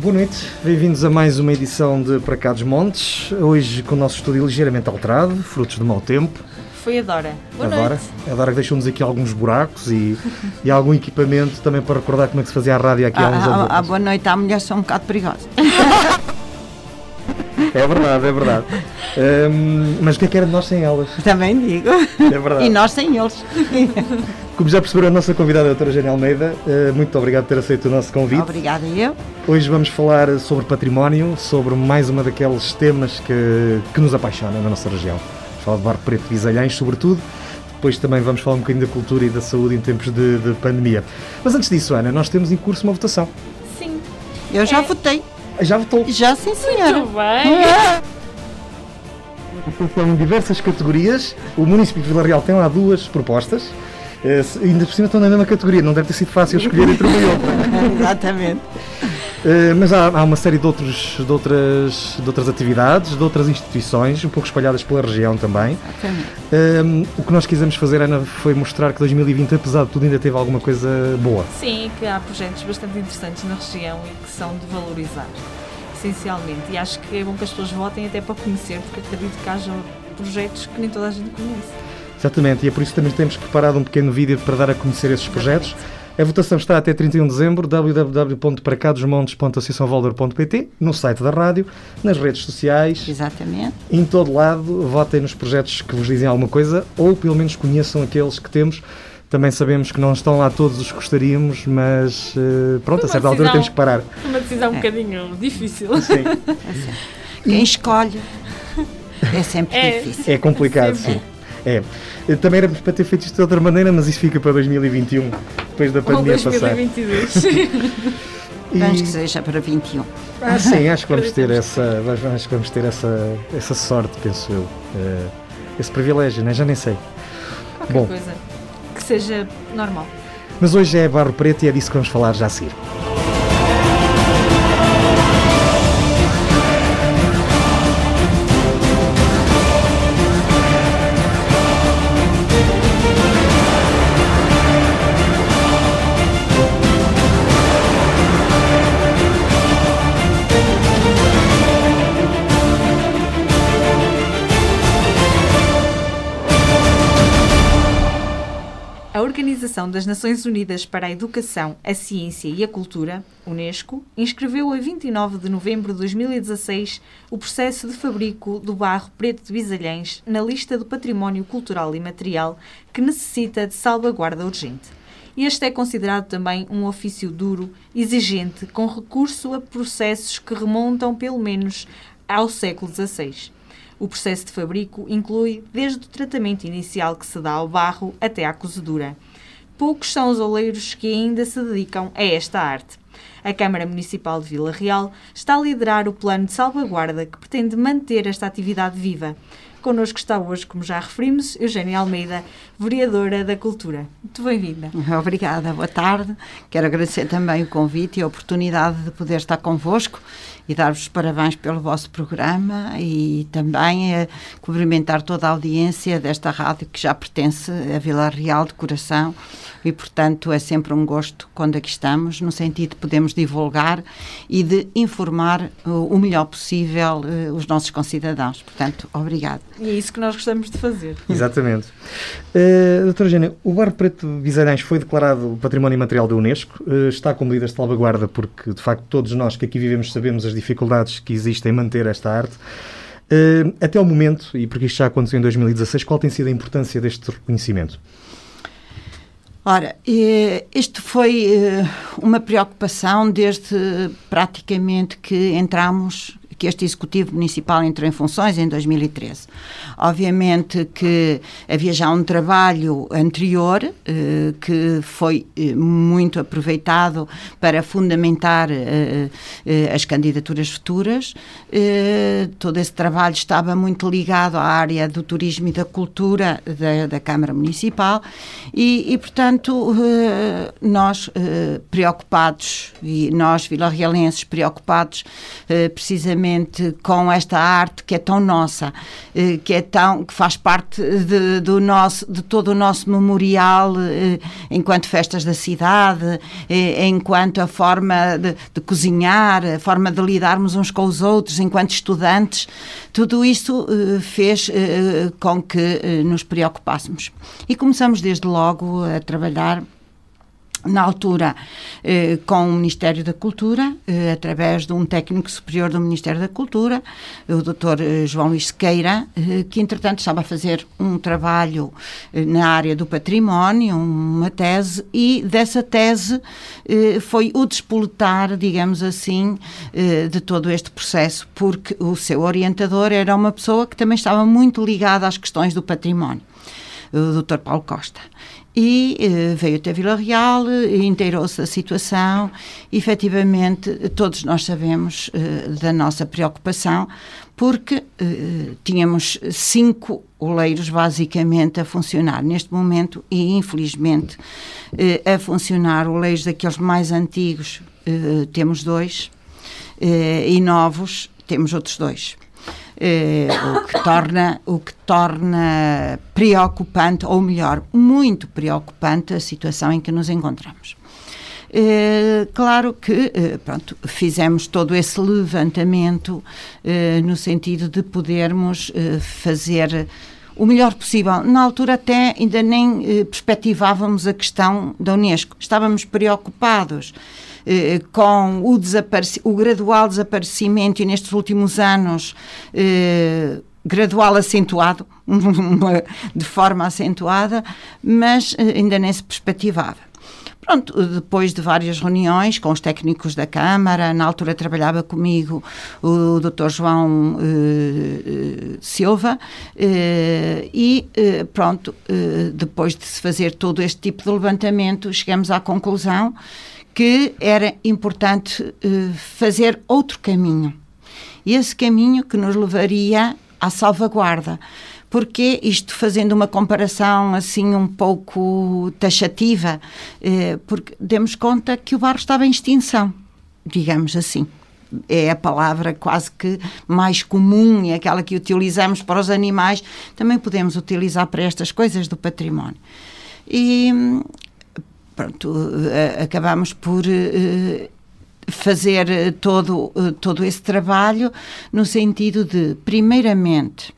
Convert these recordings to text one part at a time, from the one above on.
Boa noite, bem-vindos a mais uma edição de Para Cá dos Montes. Hoje com o nosso estúdio ligeiramente alterado, frutos do mau tempo. Foi a Dora. Boa a Dora, noite. a Dora que deixou-nos aqui alguns buracos e, e algum equipamento também para recordar como é que se fazia a rádio aqui há uns Ah, anos. ah, boa noite à mulher são um bocado perigosas. É verdade, é verdade. Hum, mas o que é que era de nós sem elas? Também digo. É verdade. E nós sem eles. Como já perceberam, a nossa convidada é a doutora Jane Almeida. Uh, muito obrigado por ter aceito o nosso convite. Obrigada eu. Hoje vamos falar sobre património, sobre mais uma daqueles temas que, que nos apaixonam na nossa região. Vamos falar de Barro Preto e Visalhães, sobretudo. Depois também vamos falar um bocadinho da cultura e da saúde em tempos de, de pandemia. Mas antes disso, Ana, nós temos em curso uma votação. Sim. Eu já É. votei. Já votou. Já sim, senhora. Muito bem. São diversas categorias. O município de Vila Real tem lá duas propostas. Eh, ainda por cima estão na mesma categoria, não deve ter sido fácil escolher entre uma e outra. Exatamente. Uh, mas há, há uma série de, outros, de, outras, de outras atividades, de outras instituições, um pouco espalhadas pela região também. Exatamente. Um, o que nós quisemos fazer, Ana, foi mostrar que 2020, apesar de tudo, ainda teve alguma coisa boa. Sim, que há projetos bastante interessantes na região e que são de valorizar, essencialmente. E acho que é bom que as pessoas votem até para conhecer, porque acredito que haja projetos que nem toda a gente conhece. Exatamente, e é por isso que também temos preparado um pequeno vídeo para dar a conhecer esses projetos. A votação está até 31 de dezembro, www.paracadosmontes.associaçãovalder.pt, no site da rádio, nas redes sociais, Exatamente. em todo lado, votem nos projetos que vos dizem alguma coisa ou pelo menos conheçam aqueles que temos. Também sabemos que não estão lá todos os que gostaríamos, mas eh, pronto, a Uma certa altura decisão. temos que parar. Uma decisão um bocadinho difícil. Sim. Quem escolhe é sempre É. difícil. É complicado, sim. É. Também éramos para ter feito isto de outra maneira, mas isso fica para 2021, depois da Ou pandemia passar. 2022. E- Vamos que seja para 21. Ah, sim, acho que vamos ter essa, acho que vamos ter essa, essa sorte, penso eu. Eh, esse privilégio, né? já nem sei. Qualquer Bom. coisa que seja normal. Mas hoje é Barro Preto e é disso que vamos falar já a seguir. Das Nações Unidas para a Educação, a Ciência e a Cultura, Unesco, inscreveu a 29 de novembro de 2016 o processo de fabrico do barro preto de Bisalhães na lista do património cultural e material que necessita de salvaguarda urgente. Este é considerado também um ofício duro, exigente, com recurso a processos que remontam pelo menos ao século XVI. O processo de fabrico inclui desde o tratamento inicial que se dá ao barro até à cozedura. Poucos são os oleiros que ainda se dedicam a esta arte. A Câmara Municipal de Vila Real está a liderar o plano de salvaguarda que pretende manter esta atividade viva. Connosco está hoje, como já referimos, Eugénia Almeida, vereadora da Cultura. Muito bem-vinda. Obrigada, boa tarde. Quero agradecer também o convite e a oportunidade de poder estar convosco e dar-vos os parabéns pelo vosso programa e também eh, cumprimentar toda a audiência desta rádio que já pertence a Vila Real de coração e, portanto, é sempre um gosto quando aqui estamos, no sentido de podermos divulgar e de informar o, o melhor possível eh, os nossos concidadãos. Portanto, obrigada. E é isso que nós gostamos de fazer. Exatamente. Uh, doutora Eugénia, o Barro Preto de Bisalhães foi declarado Património Imaterial da Unesco, uh, está com medidas de salvaguarda porque, de facto, todos nós que aqui vivemos sabemos as dificuldades que existem em manter esta arte. Uh, até o momento, e porque isto já aconteceu em 2016, qual tem sido a importância deste reconhecimento? Ora, eh, isto foi eh, uma preocupação desde praticamente que entramos, que este Executivo Municipal entrou em funções em 2013. Obviamente que havia já um trabalho anterior eh, que foi eh, muito aproveitado para fundamentar eh, eh, as candidaturas futuras. Eh, todo esse trabalho estava muito ligado à área do turismo e da cultura da, da Câmara Municipal e, e, portanto, nós preocupados, e nós vilarrealenses preocupados precisamente com esta arte que é tão nossa, eh, que é tão que faz parte de, do nosso, de todo o nosso memorial eh, enquanto festas da cidade, eh, enquanto a forma de, de cozinhar, a forma de lidarmos uns com os outros, enquanto estudantes, tudo isso fez com que nos preocupássemos. E começamos desde logo a trabalhar na altura eh, com o Ministério da Cultura, eh, através de um técnico superior do Ministério da Cultura, o Dr. Eh, João Luís Sequeira, eh, que entretanto estava a fazer um trabalho eh, na área do património, uma tese, e dessa tese eh, foi o despoletar, digamos assim, de todo este processo, porque o seu orientador era uma pessoa que também estava muito ligada às questões do património, o Dr. Paulo Costa e uh, veio até Vila Real, uh, inteirou-se a situação. Efetivamente, todos nós sabemos uh, da nossa preocupação, porque tínhamos cinco oleiros basicamente a funcionar neste momento e, infelizmente, a funcionar oleiros daqueles mais antigos temos dois e novos temos outros dois. Eh, o, que torna, o que torna preocupante, ou melhor, muito preocupante a situação em que nos encontramos. Eh, claro que eh, pronto, fizemos todo esse levantamento no sentido de podermos fazer o melhor possível. Na altura até ainda nem perspectivávamos a questão da Unesco. Estávamos preocupados eh, com o, o, gradual desaparecimento e nestes últimos anos eh, gradual acentuado, de forma acentuada, mas eh, ainda nem se perspectivava. Pronto, depois de várias reuniões com os técnicos da Câmara, na altura trabalhava comigo o Dr. João eh, Silva, eh, e pronto, depois de se fazer todo este tipo de levantamento, chegamos à conclusão que era importante fazer outro caminho. Esse caminho que nos levaria à salvaguarda. Porque isto fazendo uma comparação assim um pouco taxativa, eh, porque demos conta que o barro estava em extinção, digamos assim. É a palavra quase que mais comum e aquela que utilizamos para os animais, também podemos utilizar para estas coisas do património. E pronto, uh, acabamos por uh, fazer todo, uh, todo esse trabalho no sentido de, primeiramente,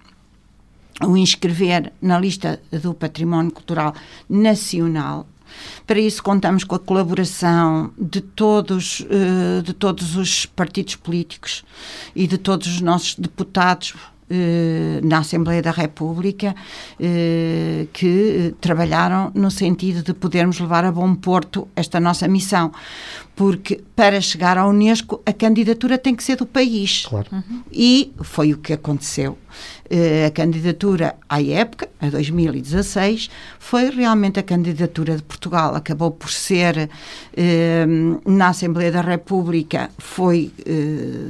o inscrever na lista do património cultural nacional. Para isso contamos com a colaboração de todos, de todos os partidos políticos e de todos os nossos deputados eh, na Assembleia da República eh, que trabalharam no sentido de podermos levar a bom porto esta nossa missão. Porque para chegar à Unesco a candidatura tem que ser do país. Claro. Uhum. E foi o que aconteceu. A candidatura à época, a 2016, foi realmente a candidatura de Portugal. Acabou por ser, na Assembleia da República, foi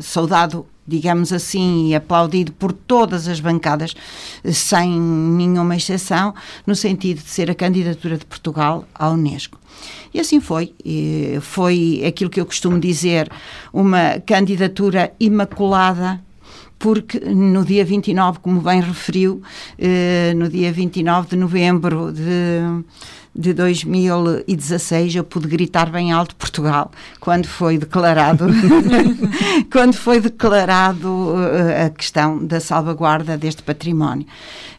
saudado digamos assim, e aplaudido por todas as bancadas, sem nenhuma exceção, no sentido de ser a candidatura de Portugal à Unesco. E assim foi. E foi aquilo que eu costumo dizer, uma candidatura imaculada porque no dia 29, como bem referiu, eh, no dia 29 de novembro de de 2016 eu pude gritar bem alto Portugal quando foi declarado quando foi declarado uh, a questão da salvaguarda deste património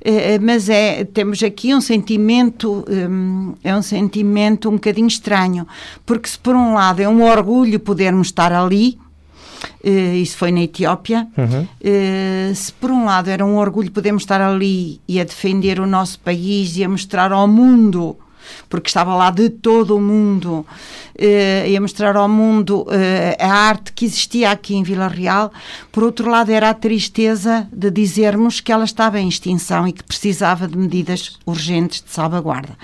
uh, mas é temos aqui um sentimento um, é um sentimento um bocadinho estranho porque se por um lado é um orgulho podermos estar ali isso foi na Etiópia. Uhum. Uh, se por um lado era um orgulho podermos estar ali e a defender o nosso país e a mostrar ao mundo porque estava lá de todo o mundo uh, a mostrar ao mundo uh, a arte que existia aqui em Vila Real. Por outro lado, era a tristeza de dizermos que ela estava em extinção e que precisava de medidas urgentes de salvaguarda.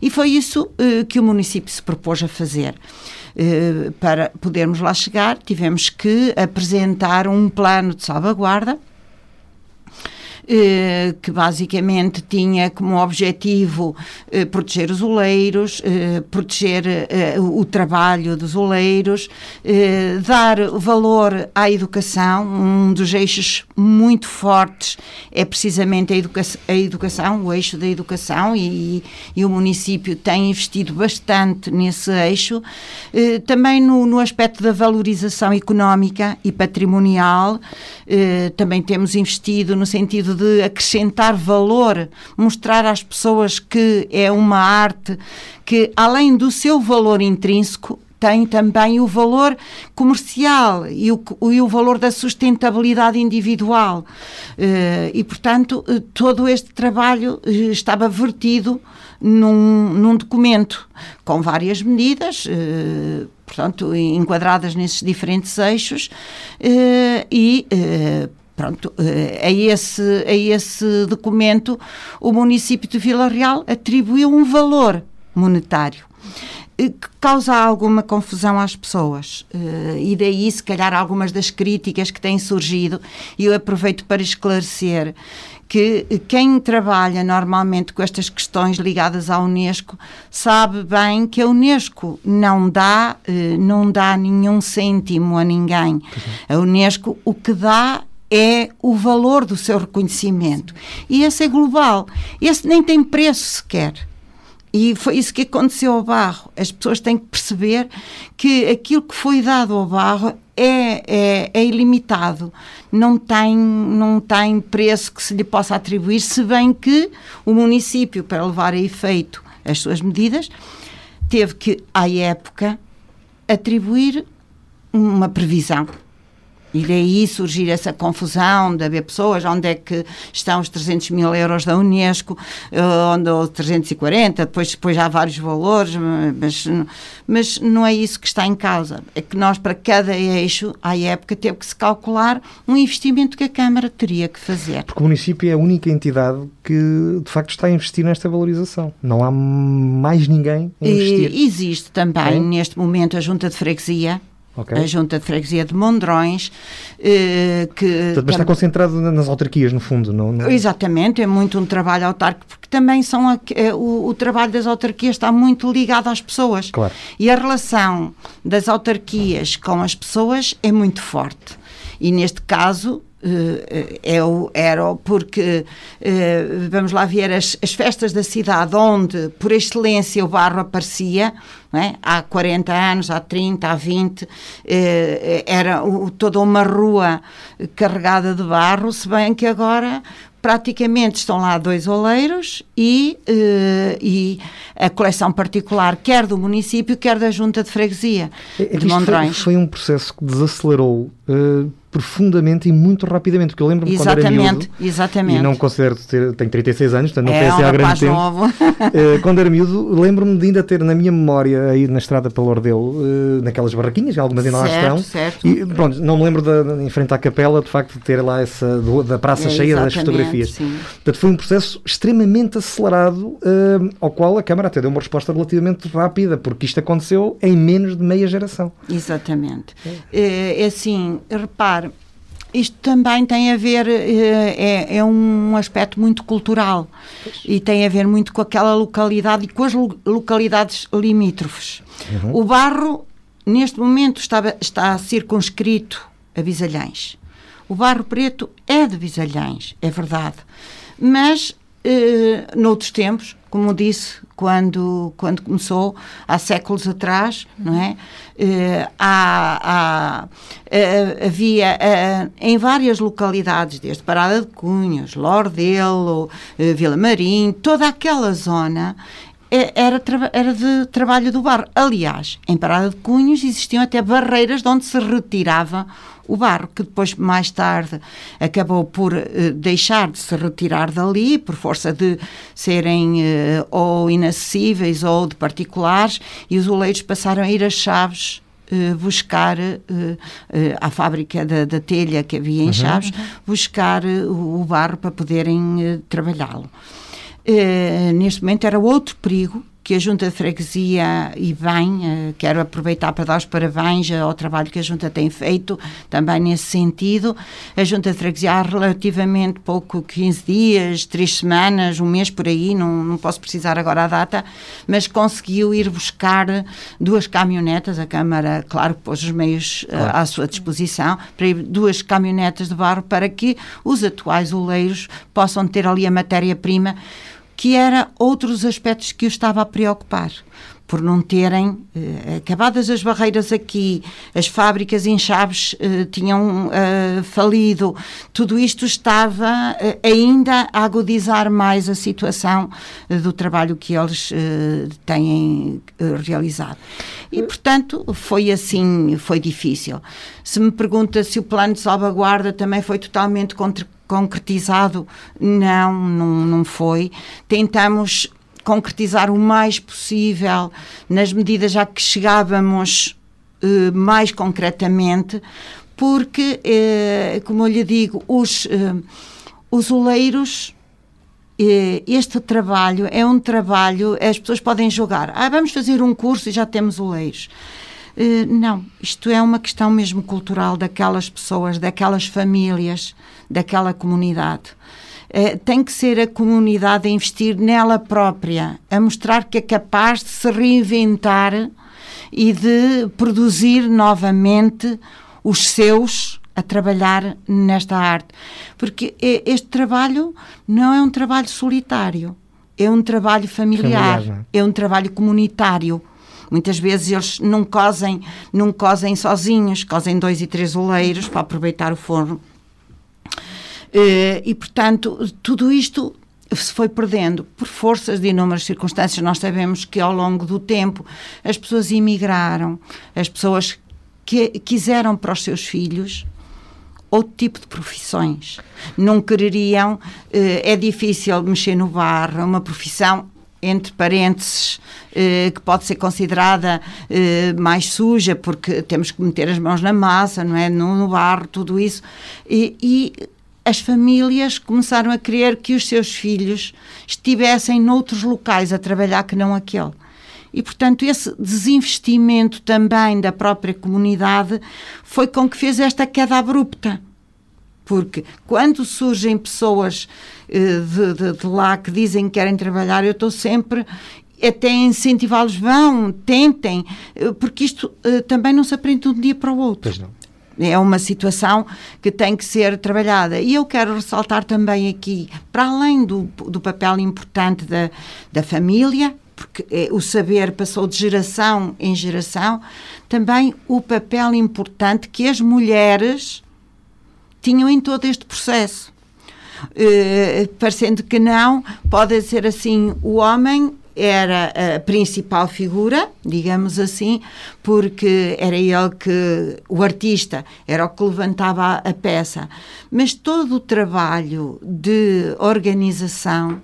E foi isso uh, que o município se propôs a fazer. para podermos lá chegar, tivemos que apresentar um plano de salvaguarda que basicamente tinha como objetivo eh, proteger os oleiros, eh, proteger eh, o trabalho dos oleiros, eh, dar valor à educação. Um dos eixos muito fortes é precisamente a, a educação, o eixo da educação, e, e, o município tem investido bastante nesse eixo. Eh, também no, no aspecto da valorização económica e patrimonial, também temos investido no sentido de acrescentar valor, mostrar às pessoas que é uma arte que, além do seu valor intrínseco, tem também o valor comercial e o, e o valor da sustentabilidade individual. Uh, e, portanto, uh, todo este trabalho uh, estava vertido num, num, documento com várias medidas, portanto, enquadradas nesses diferentes eixos e Pronto, a esse, a esse documento o município de Vila Real atribuiu um valor monetário que causa alguma confusão às pessoas. E daí, se calhar, algumas das críticas que têm surgido, e eu aproveito para esclarecer que quem trabalha normalmente com estas questões ligadas à Unesco sabe bem que a Unesco não dá, não dá nenhum cêntimo a ninguém. A Unesco o que dá é o valor do seu reconhecimento. E esse é global. Esse nem tem preço sequer. E foi isso que aconteceu ao barro. As pessoas têm que perceber que aquilo que foi dado ao barro é, é, é, ilimitado, não tem, não tem preço que se lhe possa atribuir, se bem que o município, para levar a efeito as suas medidas, teve que, à época, atribuir uma previsão e daí surgir essa confusão de haver pessoas, onde é que estão os 300 mil euros da Unesco, eh, onde ou 340, depois, depois há vários valores, mas, mas não é isso que está em causa. É que nós, para cada eixo, à época, teve que se calcular um investimento que a Câmara teria que fazer. Porque o município é a única entidade que, de facto, está a investir nesta valorização. Não há mais ninguém a investir. E existe também, é? neste momento, a Junta de Freguesia, Okay. a Junta de Freguesia de Mondrões, eh, que... Portanto, mas está concentrado nas autarquias, no fundo, não, não... Exatamente, é muito um trabalho autárquico, porque também são a, eh, o, o, trabalho das autarquias está muito ligado às pessoas. Claro. E a relação das autarquias com as pessoas é muito forte. E neste caso, É o, era porque, uh, vamos lá ver, as, as, festas da cidade onde, por excelência, o barro aparecia, é? há 40 anos, há 30, há 20, uh, era toda uma rua carregada de barro, se bem que agora praticamente estão lá dois oleiros e, e a coleção particular, quer do município, quer da Junta de Freguesia é, é de Mondrões. Foi, foi, um processo que desacelerou profundamente e muito rapidamente, porque eu lembro-me quando era miúdo, exatamente. e não considero ter, tenho 36 anos, portanto não é, assim há grande tempo. Novo. uh, quando era miúdo, lembro-me de ainda ter na minha memória, aí na estrada pelo Ordeu, uh, naquelas barraquinhas, algumas ainda lá estão, certo. e pronto, não me lembro de, em frente à capela, de facto, de ter lá essa, do, da praça é, cheia das fotografias. Sim. Portanto, foi um processo extremamente acelerado, uh, ao qual a Câmara até deu uma resposta relativamente rápida, porque isto aconteceu em menos de meia geração. Exatamente. É, é assim, repare, isto também tem a ver, eh, é, é um aspecto muito cultural pois. e tem a ver muito com aquela localidade e com as localidades limítrofes. Uhum. O barro, neste momento, está, está circunscrito a Bisalhães. O barro preto é de Bisalhães, é verdade. Mas, eh, noutros tempos, como disse, quando, quando começou, há séculos atrás, não é? Uh, há, há, uh, havia em várias localidades, desde Parada de Cunhas, Lordelo, Vila Marim, toda aquela zona era, era de trabalho do barro. Aliás, em Parada de Cunhos existiam até barreiras de onde se retirava o barro, que depois, mais tarde, acabou por uh, deixar de se retirar dali, por força de serem uh, ou inacessíveis ou de particulares, e os oleiros passaram a ir às chaves Uh, buscar à fábrica da, da, telha que havia em uhum. Chaves, buscar o, o, barro para poderem trabalhá-lo. Neste momento era outro perigo que a Junta de Freguesia, e bem, uh, quero aproveitar para dar os parabéns ao trabalho que a Junta tem feito, também nesse sentido. A Junta de Freguesia há relativamente pouco, 15 dias, 3 semanas, um mês por aí, não, não posso precisar agora a data, mas conseguiu ir buscar duas caminhonetas, a Câmara, claro, pôs os meios uh, à sua disposição, para ir duas caminhonetas de barro para que os atuais oleiros possam ter ali a matéria-prima que era outros aspectos que o estava a preocupar por não terem eh, acabadas as barreiras aqui, as fábricas em Chaves eh, tinham eh, falido, tudo isto estava eh, ainda a agudizar mais a situação eh, do trabalho que eles eh, têm realizado. E, portanto, foi assim, foi difícil. Se me pergunta se o plano de salvaguarda também foi totalmente concretizado, não, não, não foi. Tentamos concretizar o mais possível nas medidas já que chegávamos eh, mais concretamente, porque, eh, como eu lhe digo, os, eh, os oleiros este trabalho é um trabalho, as pessoas podem jogar, ah, vamos fazer um curso e já temos oleiros. Não, isto é uma questão mesmo cultural daquelas pessoas, daquelas famílias, daquela comunidade. Uh, tem que ser a comunidade a investir nela própria, a mostrar que é capaz de se reinventar e de produzir novamente os seus a trabalhar nesta arte. Porque este trabalho não é um trabalho solitário, é um trabalho familiar, familiar é? é um trabalho comunitário Muitas vezes eles não cozem, não cozem sozinhos, cozem dois e três oleiros para aproveitar o forno. Eh, e, portanto, tudo isto se foi perdendo por forças de inúmeras circunstâncias. Nós sabemos que ao longo do tempo as pessoas imigraram, as pessoas que quiseram para os seus filhos outro tipo de profissões. Não quereriam, eh, é difícil mexer no barro, é uma profissão entre parênteses, eh, que pode ser considerada eh, mais suja, porque temos que meter as mãos na massa, não é? No, no barro, tudo isso. E, e, as famílias começaram a querer que os seus filhos estivessem noutros locais a trabalhar que não aquele. E, portanto, esse desinvestimento também da própria comunidade foi com que fez esta queda abrupta. Porque quando surgem pessoas eh, de, de, de, lá que dizem que querem trabalhar, eu estou sempre até a incentivá-los, vão, tentem, eh, porque isto uh, também não se aprende de um dia para o outro. Pois não. É uma situação que tem que ser trabalhada. E eu quero ressaltar também aqui, para além do, do papel importante da, da família, porque é, o saber passou de geração em geração, também o papel importante que as mulheres tinham em todo este processo. Uh, parecendo que não, pode ser assim: o homem era a principal figura, digamos assim, porque era ele que, o artista, era o que levantava a, peça. Mas todo o trabalho de organização,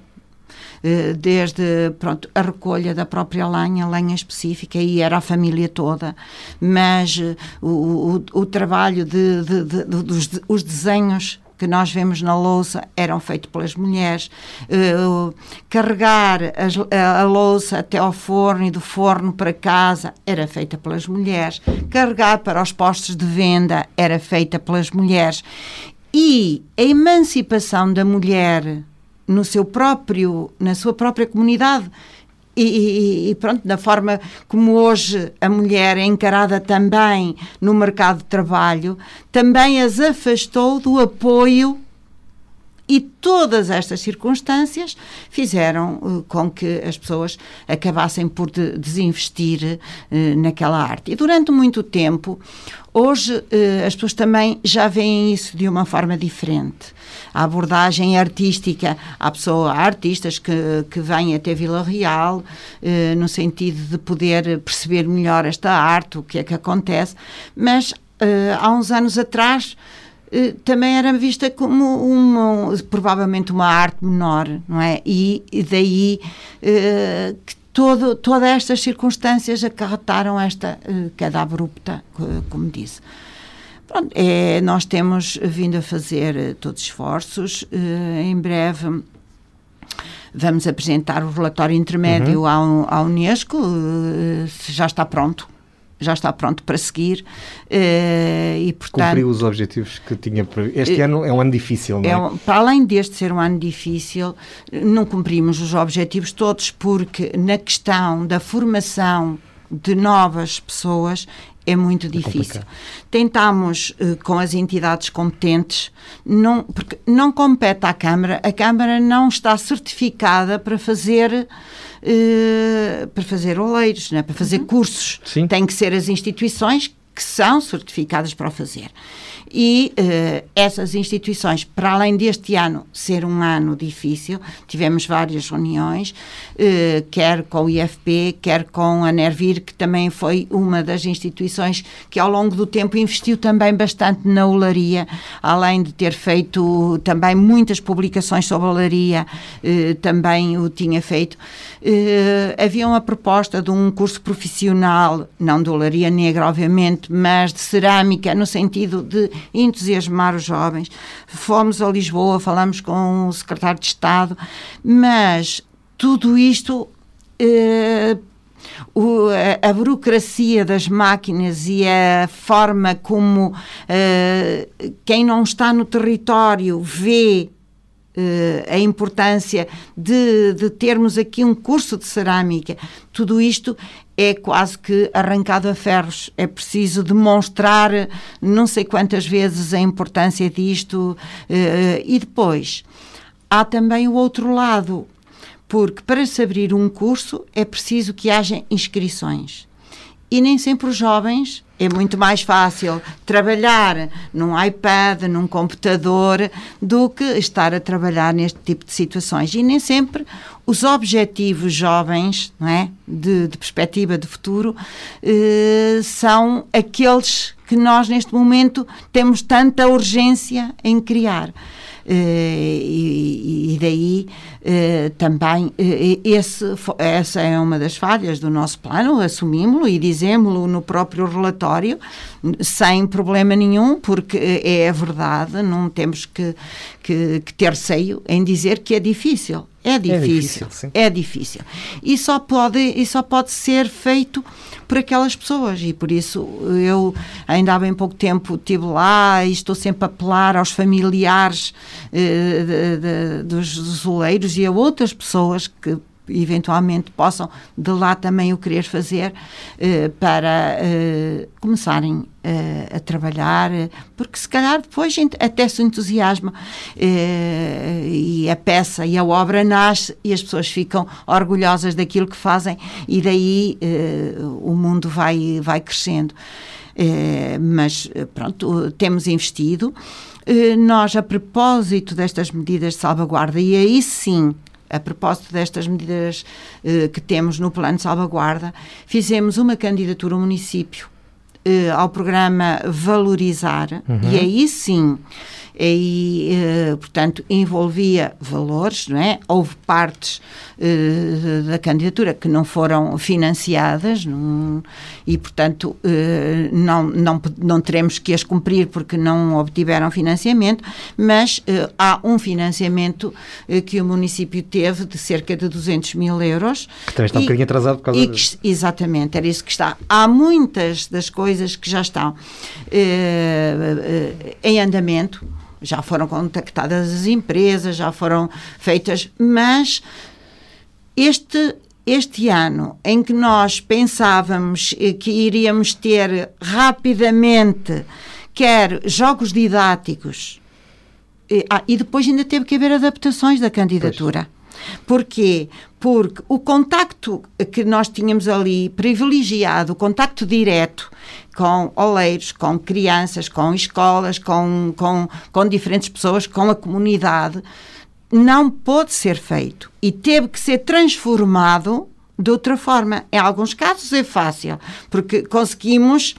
eh, desde pronto, a recolha da própria lenha, lenha específica, e era a família toda, mas eh, o, o, o trabalho de, de, de, dos os desenhos que nós vemos na louça eram feitos pelas mulheres. Uh, carregar a, a, louça até ao forno e do forno para casa era feita pelas mulheres. Carregar para os postos de venda era feita pelas mulheres. E a emancipação da mulher no seu próprio, na sua própria comunidade. E, e, pronto, da forma como hoje a mulher é encarada também no mercado de trabalho, também as afastou do apoio e todas estas circunstâncias fizeram uh, com que as pessoas acabassem por de, desinvestir uh, naquela arte. E durante muito tempo, hoje uh, as pessoas também já veem isso de uma forma diferente a abordagem artística. Há, pessoa, artistas que, que vêm até Vila Real eh, no sentido de poder perceber melhor esta arte, o que é que acontece, mas eh, há uns anos atrás eh, também era vista como uma, provavelmente uma arte menor, não é? E, e daí eh, que todo, todas estas circunstâncias acarretaram esta eh, queda abrupta, como disse. Pronto, é, nós temos vindo a fazer eh, todos esforços. Uh, em breve vamos apresentar o relatório intermédio uhum. à, à Unesco, uh, já está pronto já está pronto para seguir e portanto cumpriu os objetivos que tinha este ano é um ano difícil não é? é para além deste ser um ano difícil não cumprimos os objetivos todos porque na questão da formação de novas pessoas é muito é difícil. Tentámos uh, com as entidades competentes, não, porque não compete à Câmara, a Câmara não está certificada para fazer uh, para fazer oleiros, né? para fazer uhum. cursos. Sim. Tem que ser as instituições que são certificadas para o fazer. E uh, essas instituições, para além deste ano ser um ano difícil, tivemos várias reuniões, uh, quer com o IFP, quer com a Nervir, que também foi uma das instituições que ao longo do tempo investiu também bastante na olaria, além de ter feito também muitas publicações sobre olaria, uh, também o tinha feito. havia uma proposta de um curso profissional, não de olaria negra, obviamente, mas de cerâmica, no sentido de entusiasmar os jovens. Fomos a Lisboa, falamos com o secretário de Estado, mas tudo isto. Eh, o, a, a, burocracia das máquinas e a forma como eh, quem não está no território vê a importância de, de, termos aqui um curso de cerâmica, tudo isto é quase que arrancado a ferros. É preciso demonstrar não sei quantas vezes a importância disto. Uh, e depois, há também o outro lado, porque para se abrir um curso é preciso que haja inscrições. E nem sempre os jovens é muito mais fácil trabalhar num iPad, num computador, do que estar a trabalhar neste tipo de situações. E nem sempre os objetivos jovens, não é? de, de perspectiva de futuro, eh, são aqueles que nós, neste momento, temos tanta urgência em criar. Eh, e, e, daí eh, também eh, esse, essa é uma das falhas do nosso plano, assumimos-lo e dizemos-lo no próprio relatório, sem problema nenhum, porque é a verdade, não temos que, que, que ter receio em dizer que é difícil. É difícil, é difícil, é difícil. E só pode, e só pode ser feito por aquelas pessoas e por isso eu ainda há bem pouco tempo estive lá e estou sempre a apelar aos familiares eh, de, de, dos azuleiros a outras pessoas que eventualmente possam de lá também o querer fazer eh, para eh, começarem eh, a trabalhar, porque se calhar depois até se entusiasma eh, e a peça e a obra nasce e as pessoas ficam orgulhosas daquilo que fazem e daí eh, o mundo vai, vai crescendo. mas pronto, temos investido. Nós, a propósito destas medidas de salvaguarda, e aí sim a propósito destas medidas eh, que temos no plano de salvaguarda, fizemos uma candidatura ao município eh, ao programa Valorizar, uhum. e aí sim e, eh, portanto, envolvia valores, não é? Houve partes eh, da candidatura que não foram financiadas não, e, portanto, eh, não, não, não teremos que as cumprir porque não obtiveram financiamento, mas há um financiamento que o município teve de cerca de 200 mil euros. Que também está e, um bocadinho atrasado por causa disso. Exatamente, era isso que está. Há muitas das coisas que já estão em andamento já foram contactadas as empresas, já foram feitas, mas este este ano em que nós pensávamos que iríamos ter rapidamente quer jogos didáticos e, ah, e depois ainda teve que haver adaptações da candidatura. Pois. Porquê? Porque o contacto que nós tínhamos ali privilegiado, o contacto direto com oleiros, com crianças, com escolas, com, com, com diferentes pessoas, com a comunidade, não pôde ser feito e teve que ser transformado de outra forma. Em alguns casos é fácil, porque conseguimos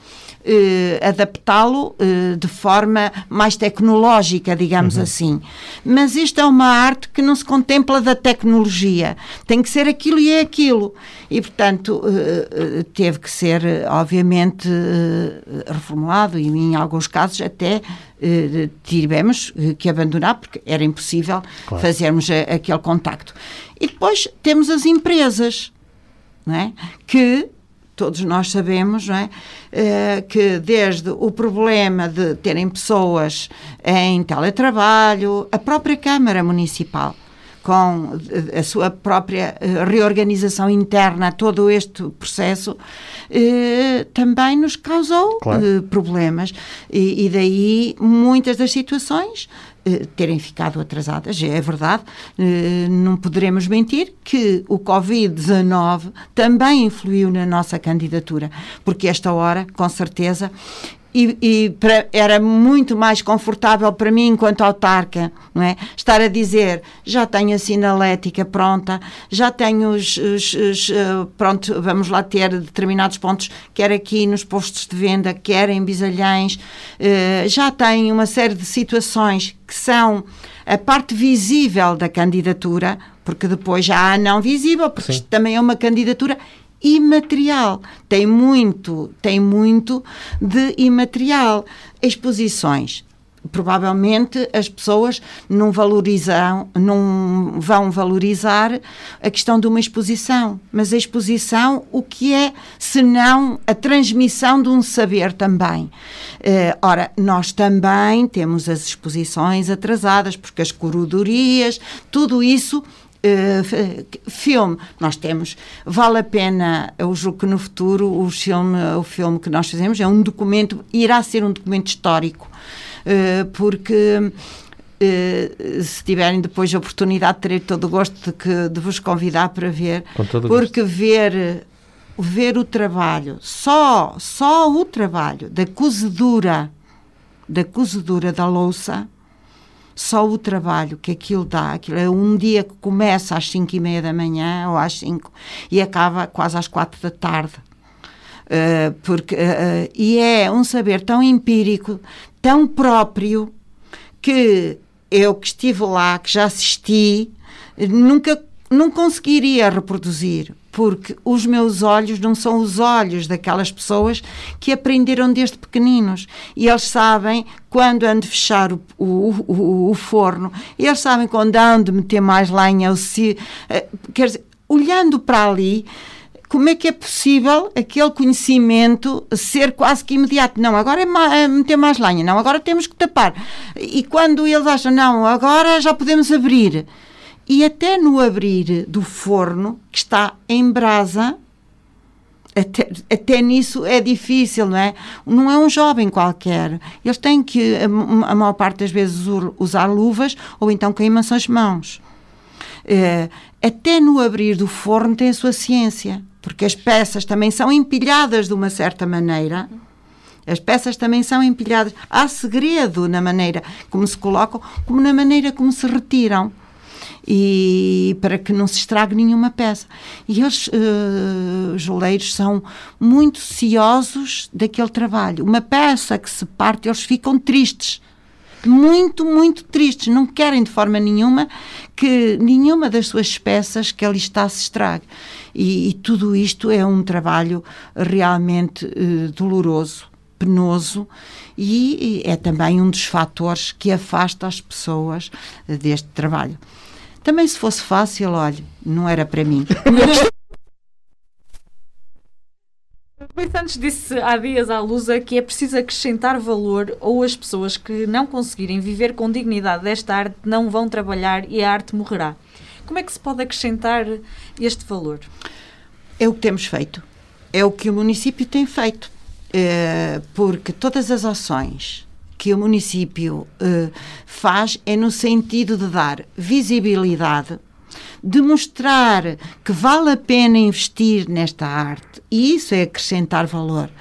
adaptá-lo eh, de forma mais tecnológica, digamos uhum. assim. Mas isto é uma arte que não se contempla da tecnologia. Tem que ser aquilo e é aquilo. E, portanto, eh, eh teve que ser, obviamente, eh, reformulado e, em alguns casos, até tivemos que abandonar porque era impossível claro. fazermos aquele contacto. E depois temos as empresas, não é? que todos nós sabemos não é? Uh, que desde o problema de terem pessoas em teletrabalho, a própria Câmara Municipal com a sua própria eh, reorganização interna, todo este processo, eh, também nos causou claro. eh, problemas. E, e, daí muitas das situações eh, terem ficado atrasadas. É verdade, eh, não poderemos mentir que o Covid-19 também influiu na nossa candidatura, porque esta hora, com certeza, e, e para, era muito mais confortável para mim, enquanto autarca, não é? estar a dizer já tenho a sinalética pronta, já tenho os, os, os uh, pronto, vamos lá ter determinados pontos, quer aqui nos postos de venda, quer em Bisalhães, uh, já tenho uma série de situações que são a parte visível da candidatura, porque depois já há a não visível, porque isto também é uma candidatura imaterial. Tem muito, tem muito de imaterial. Exposições. Provavelmente as pessoas não valorizam, não vão valorizar a questão de uma exposição, mas a exposição, o que é, senão a transmissão de um saber também. Uh, ora, nós também temos as exposições atrasadas, porque as corredorias, tudo isso Uh, filme, nós temos, vale a pena, eu julgo que no futuro o filme, o filme que nós fazemos é um documento, irá ser um documento histórico, uh, porque uh, se tiverem depois a oportunidade, terei todo o gosto de, que, de vos convidar para ver, porque ver ver o trabalho, só, só o trabalho da cozedura, da cozedura da louça, só o trabalho que aquilo dá, aquilo é um dia que começa às 5 e meia da manhã ou às 5 e acaba quase às 4 da tarde. Uh, porque, uh, e é um saber tão empírico, tão próprio, que eu que estive lá, que já assisti, nunca não conseguiria reproduzir, porque os meus olhos não são os olhos daquelas pessoas que aprenderam desde pequeninos. E eles sabem quando de fechar o, o, o, o forno, eles sabem quando de meter mais lenha. Ou se, eh, quer dizer, olhando para ali, como é que é possível aquele conhecimento ser quase que imediato? Não, agora é, é meter mais lenha, não, agora temos que tapar. E quando eles acham, não, agora já podemos abrir e até no abrir do forno, que está em brasa, até, até nisso é difícil, não é? Não é um jovem qualquer. Eles têm que, a, a maior parte das vezes, usar luvas ou então queimam-se as mãos. É, até no abrir do forno tem a sua ciência, porque as peças também são empilhadas de uma certa maneira. As peças também são empilhadas. Há segredo na maneira como se colocam, como na maneira como se retiram e para que não se estrague nenhuma peça. E eles, uh, os oleiros, são muito ciosos daquele trabalho. Uma peça que se parte, eles ficam tristes. Muito, muito tristes. Não querem de forma nenhuma que nenhuma das suas peças que ali está se estrague. E, e tudo isto é um trabalho realmente uh, doloroso, penoso e, e é também um dos fatores que afasta as pessoas deste trabalho. Também se fosse fácil, olha, não era para mim. Luís Santos disse há dias à Lusa que é preciso acrescentar valor ou as pessoas que não conseguirem viver com dignidade desta arte não vão trabalhar e a arte morrerá. Como é que se pode acrescentar este valor? É o que temos feito. É o que o município tem feito. É, porque todas as ações que o município uh, faz é no sentido de dar visibilidade, de mostrar que vale a pena investir nesta arte, e isso é acrescentar valor.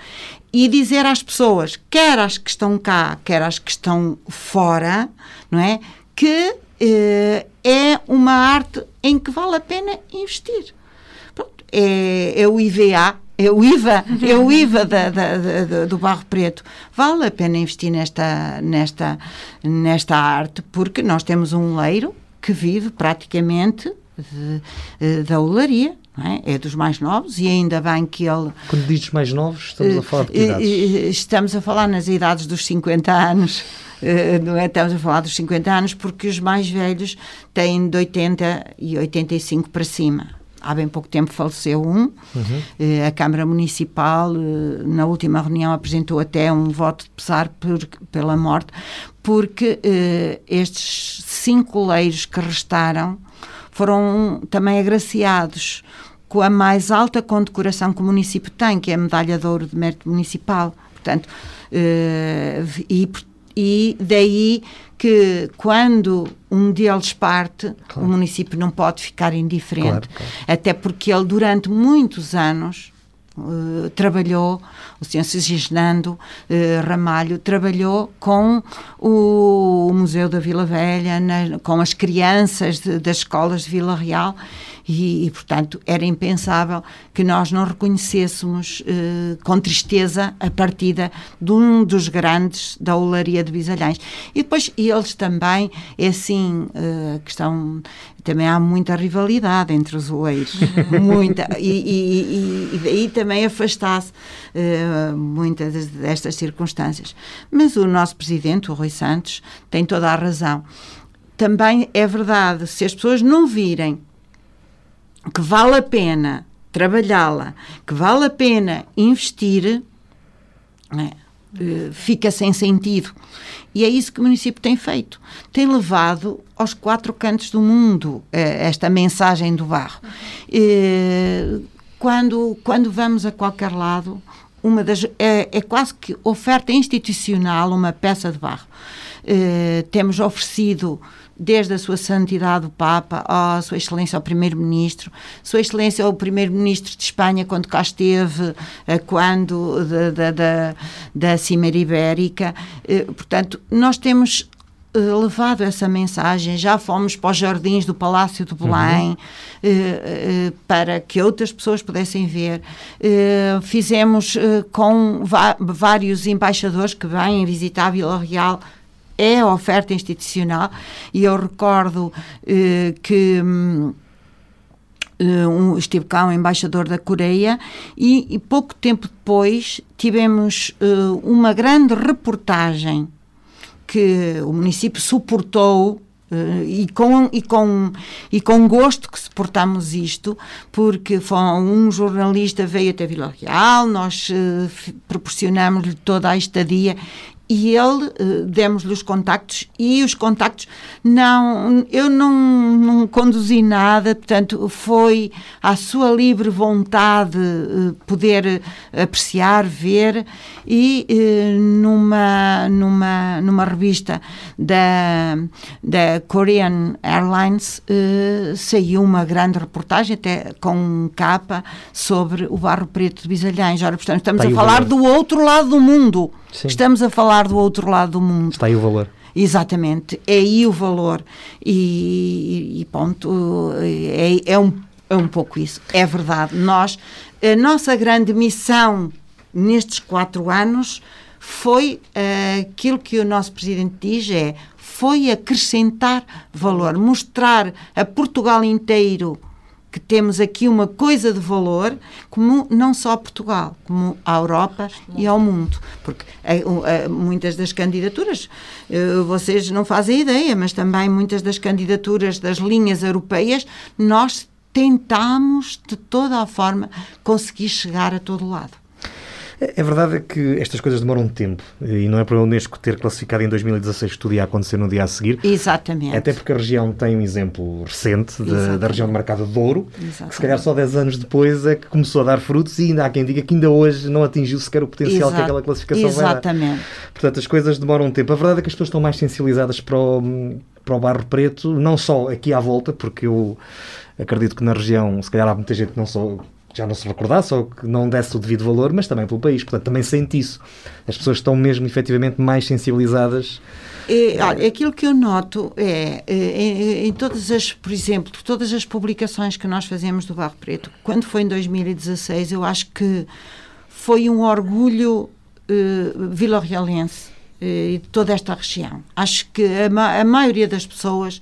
E dizer às pessoas, quer as que estão cá, quer as que estão fora, não é? Que uh, é uma arte em que vale a pena investir. Pronto, é, é o IVA, é o IVA, é o IVA da, da, da, do barro preto. Vale a pena investir nesta, nesta, nesta arte, porque nós temos um leiro que vive praticamente de, da olaria. É? é? dos mais novos e ainda bem que ele. Quando dizes mais novos, estamos a falar de que idades? Estamos a falar nas idades dos 50 anos. não é? estamos a falar dos 50 anos, porque os mais velhos têm de 80 e 85 para cima. Há bem pouco tempo faleceu um. Uhum. A Câmara Municipal, na última reunião, apresentou até um voto de pesar por, pela morte, porque estes cinco leiros que restaram foram também agraciados com a mais alta condecoração que o município tem, que é a Medalha de Ouro de Mérito Municipal. Portanto, uh, e, e daí que quando um deles parte, claro. o município não pode ficar indiferente. Claro, claro. Até porque ele, durante muitos anos, Uh, trabalhou, o senhor Sigisnando uh, Ramalho, trabalhou com o, Museu da Vila Velha, na, com as crianças de, das escolas de Vila Real e, e, portanto, era impensável que nós não reconhecêssemos eh, com tristeza a partida de um dos grandes da olaria de Bisalhães. E depois eles também, é assim, eh, a questão também há muita rivalidade entre os oeiros, muita, e, e, e, daí também afastasse uh, muitas destas circunstâncias. Mas o nosso presidente, o Rui Santos, tem toda a razão. Também é verdade, se as pessoas não virem que vale a pena trabalhá-la, que vale a pena investir, né, fica sem sentido. E é isso que o município tem feito. Tem levado aos quatro cantos do mundo eh, esta mensagem do barro. quando, quando vamos a qualquer lado, uma das, é, é quase que oferta institucional uma peça de barro. Eh, temos oferecido desde a sua santidade o Papa, a sua excelência o primeiro-ministro, sua excelência o primeiro-ministro de Espanha quando cá esteve, eh, quando da, da, da Cimeira Ibérica. Eh, portanto, nós temos eh, levado essa mensagem, já fomos para os jardins do Palácio de Belém uhum. para que outras pessoas pudessem ver. fizemos com vários embaixadores que vêm visitar a Vila Real é a oferta institucional e eu recordo eh, que hum, eh, um, estive cá um embaixador da Coreia e, e pouco tempo depois tivemos uh, uma grande reportagem que o município suportou Uh, e, com, e, com, e com gosto que suportamos isto, porque foi um jornalista veio até Vila Real, nós uh, proporcionamos-lhe toda a estadia e ele uh, demos-lhe os contactos e os contactos não eu não, não conduzi nada portanto foi à sua livre vontade uh, poder apreciar ver e uh, numa numa numa revista da da Korean Airlines saiu uma grande reportagem até com capa sobre o barro preto de Bisalhães. Ora, portanto estamos a falar do outro lado do mundo Sim. Estamos a falar do outro lado do mundo. Está aí o valor. Exatamente, é aí o valor. E, e ponto, é, é, um, é um pouco isso. É verdade. Nós, a nossa grande missão nestes quatro anos foi uh, aquilo que o nosso presidente diz: é foi acrescentar valor, mostrar a Portugal inteiro que temos aqui uma coisa de valor, como não só Portugal, como a Europa e ao mundo. Porque é, é, muitas das candidaturas, eh, vocês não fazem ideia, mas também muitas das candidaturas das linhas europeias, nós tentamos de toda a forma conseguir chegar a todo lado. É verdade que estas coisas demoram tempo e não é para a Unesco ter classificado em 2016 que tudo ia acontecer no dia a seguir. Exatamente. Até porque a região tem um exemplo recente de, da região de mercado de Douro, Exatamente. que se calhar só 10 anos depois é que começou a dar frutos e ainda há quem diga que ainda hoje não atingiu sequer o potencial Exato. que aquela classificação Exatamente. vai dar. Portanto, as coisas demoram um tempo. A verdade é que as pessoas estão mais sensibilizadas para o, para o Barro Preto, não só aqui à volta, porque eu acredito que na região, se calhar há muita gente que não só já não se recordasse ou que não desse o devido valor, mas também pelo país. Portanto, também sente isso. As pessoas estão mesmo efetivamente mais sensibilizadas. É, olha, aquilo que eu noto é, é, em, em, todas as, por exemplo, todas as publicações que nós fazemos do Barro Preto, quando foi em 2016, eu acho que foi um orgulho uh, vila-realense uh, de toda esta região. Acho que a, a maioria das pessoas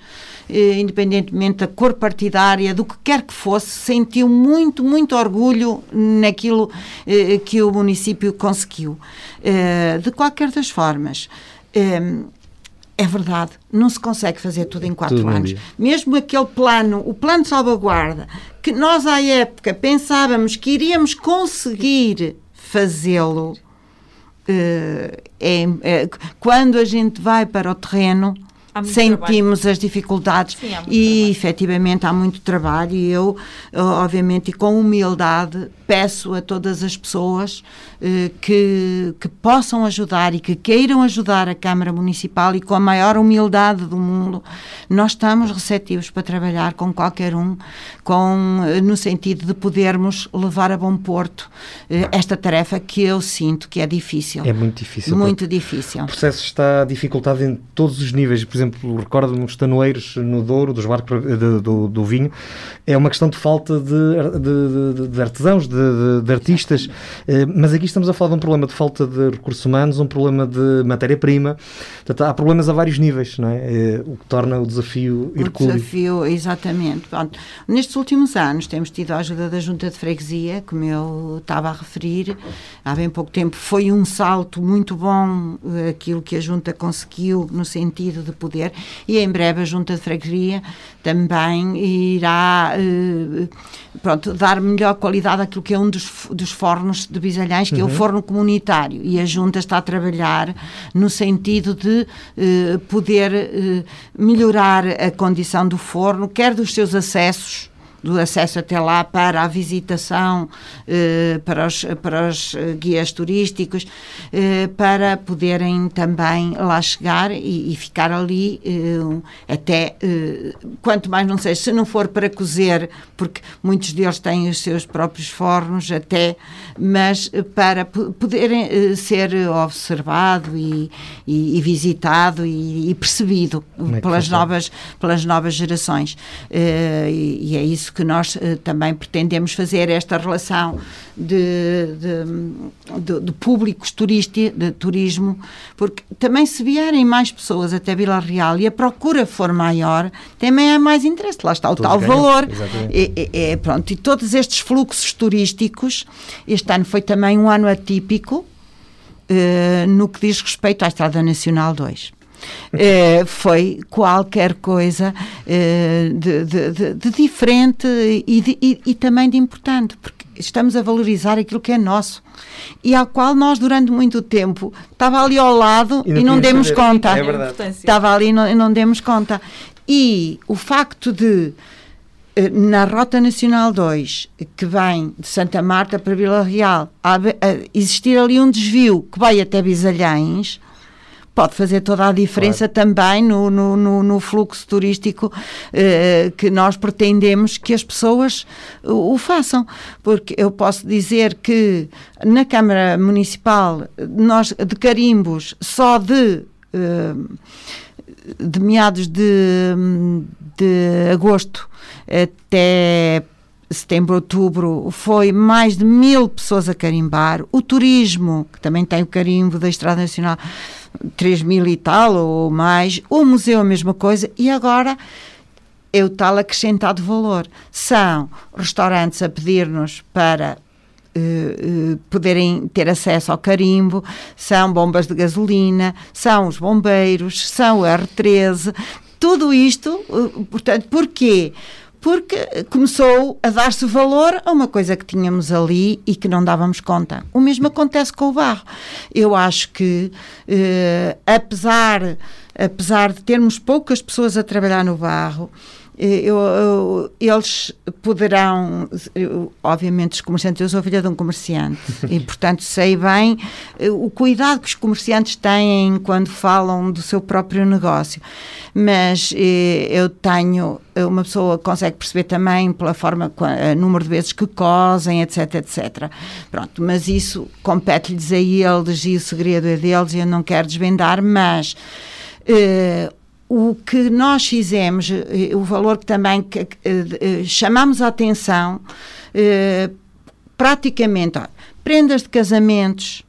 eh, independentemente da cor partidária, do que quer que fosse, sentiu muito, muito orgulho naquilo eh, que o município conseguiu. Eh, de qualquer das formas, é verdade, não se consegue fazer tudo em quatro tudo anos. Mesmo aquele plano, o plano de salvaguarda, que nós à época pensávamos que iríamos conseguir fazê-lo, é, é, quando a gente vai para o terreno, sentimos trabalho. as dificuldades Sim, e trabalho. efetivamente há muito trabalho e eu, obviamente, e com humildade, peço a todas as pessoas eh, que, que possam ajudar e que queiram ajudar a Câmara Municipal e com a maior humildade do mundo, nós estamos receptivos para trabalhar com qualquer um, com, eh, no sentido de podermos levar a bom porto eh, esta tarefa que eu sinto que é difícil. É muito difícil. Muito difícil. O processo está dificultado em todos os níveis. Por exemplo, recordo-me os tanoeiros no Douro, dos barcos de, do, do vinho, é uma questão de falta de, de, de artesãos, de de, de artistas, eh, mas aqui estamos a falar de um problema de falta de recursos humanos, um problema de matéria-prima. Há problemas a vários níveis, não é? Eh, o que torna o desafio hercúleo. O desafio, exatamente. Pronto. Nestes últimos anos temos tido a ajuda da Junta de Freguesia, como eu estava a referir, há bem pouco tempo foi um salto muito bom eh, aquilo que a Junta conseguiu no sentido de poder e em breve a Junta de Freguesia também irá pronto, dar melhor qualidade àquilo que é um dos, dos fornos de Bisalhães, que uhum. é o uhum. forno comunitário. E a Junta está a trabalhar no sentido de eh, poder eh, melhorar a condição do forno, quer dos seus acessos do acesso até lá para a visitação, eh, para, os, para os eh, guias turísticos, eh, para poderem também lá chegar e, e ficar ali até, quanto mais não sei, se não for para cozer, porque muitos deles têm os seus próprios fornos até, mas para poderem ser observado e, e, e visitado e, percebido é pelas, novas, pelas novas gerações. e é isso isso que nós uh, também pretendemos fazer, esta relação de, de, de, de públicos turísticos, de turismo, porque também se vierem mais pessoas até Vila Real e a procura for maior, também é mais interesse. Lá está o Todos tal ganham. valor. É, é, é, pronto, e todos estes fluxos turísticos, este ano foi também um ano atípico, uh, no que diz respeito à Estrada Nacional 2. É, foi qualquer coisa é, de, de, de, de, diferente e, e, e, também de importante, porque estamos a valorizar aquilo que é nosso e ao qual nós durante muito tempo estava ali ao lado e não, e não demos saber. conta. É verdade. Estava ali e não, não demos conta. E o facto de eh, na Rota Nacional 2, que vem de Santa Marta para Vila Real, existir ali um desvio que vai até Bisalhães, pode fazer toda a diferença claro. também no, no, no, no, fluxo turístico eh, que nós pretendemos que as pessoas o, o, façam. Porque eu posso dizer que na Câmara Municipal, nós de carimbos, só de. Eh, de meados de, de agosto até setembro, outubro, foi mais de mil pessoas a carimbar. O turismo, que também tem o carimbo da Estrada Nacional, 3 mil e tal ou mais. O museu, a mesma coisa. E agora é o tal acrescentado valor. São restaurantes a pedir-nos para Uh, uh, poderem ter acesso ao carimbo, são bombas de gasolina, são os bombeiros, são o R13, tudo isto, uh, portanto, porquê? Porque começou a dar-se valor a uma coisa que tínhamos ali e que não dávamos conta. O mesmo acontece com o barro. Eu acho que, eh, apesar, apesar de termos poucas pessoas a trabalhar no barro, eu, eu, eles poderão, eu, obviamente, os comerciantes, eu sou filha de um comerciante e, portanto, sei bem eh, o cuidado que os comerciantes têm quando falam do seu próprio negócio. Mas eh, eu tenho, uma pessoa consegue perceber também pela forma, o número de vezes que cosem, etc, etc. Pronto, mas isso compete-lhes a eles e o segredo é deles e eu não quero desvendar, mas. Uh, o que nós fizemos, eh, o valor que também que, que, eh, chamamos a atenção, eh, praticamente, ó, prendas de casamentos,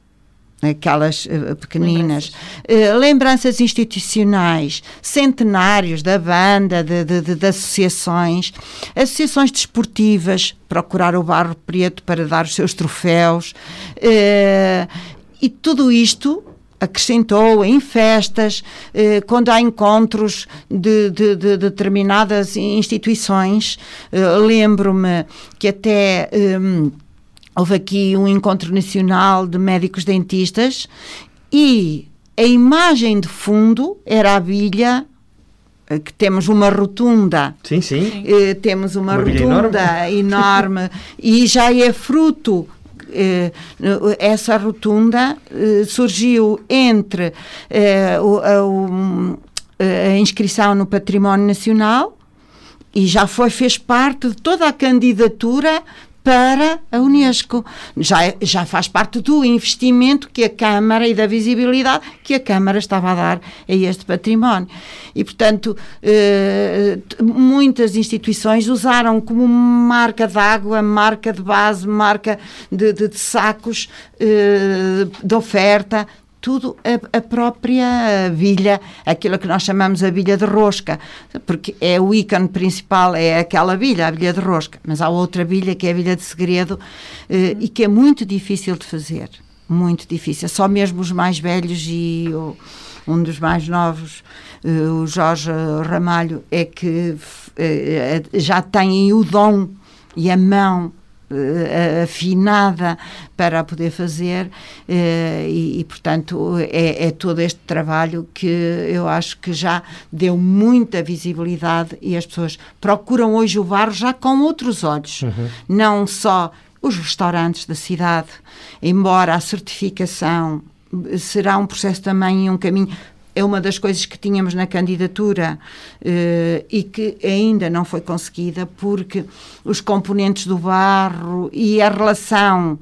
aquelas uh, pequeninas, lembranças. Uh, lembranças. institucionais, centenários da banda, de, de, de, de, associações, associações desportivas, procurar o Barro Preto para dar os seus troféus, uh, e tudo isto acrescentou em festas, eh, quando há encontros de, de, de determinadas instituições. Eh, Lembro-me que até. Eh, houve aqui um encontro nacional de médicos dentistas e a imagem de fundo era a bilha eh, que temos uma rotunda. Sim, sim. Eh, temos uma, Uma rotunda enorme, e já é fruto. Eh, essa rotunda eh, surgiu entre eh, a inscrição no Património Nacional e já foi, fez parte de toda a candidatura para a Unesco. Já, é- já faz parte do investimento que a Câmara e da visibilidade que a Câmara estava a dar a este património. E, portanto, eh, muitas instituições usaram como marca d'água, marca de base, marca de, de- de sacos eh, de oferta, tudo a, a própria bilha, aquilo que nós chamamos a bilha de rosca, porque é o ícone principal, é aquela bilha, a bilha de rosca, mas há outra bilha que é a bilha de segredo eh, e que é muito difícil de fazer, muito difícil, só mesmo os mais velhos e o- um dos mais novos, eh, o Jorge Ramalho, é que eh, já tem o dom e a mão afinada para poder fazer eh, e, e, portanto é, é todo este trabalho que eu acho que já deu muita visibilidade e as pessoas procuram hoje o barro já com outros olhos. Não só os restaurantes da cidade embora a certificação eh, será um processo também e um caminho é uma das coisas que tínhamos na candidatura eh, e que ainda não foi conseguida porque os componentes do barro e a relação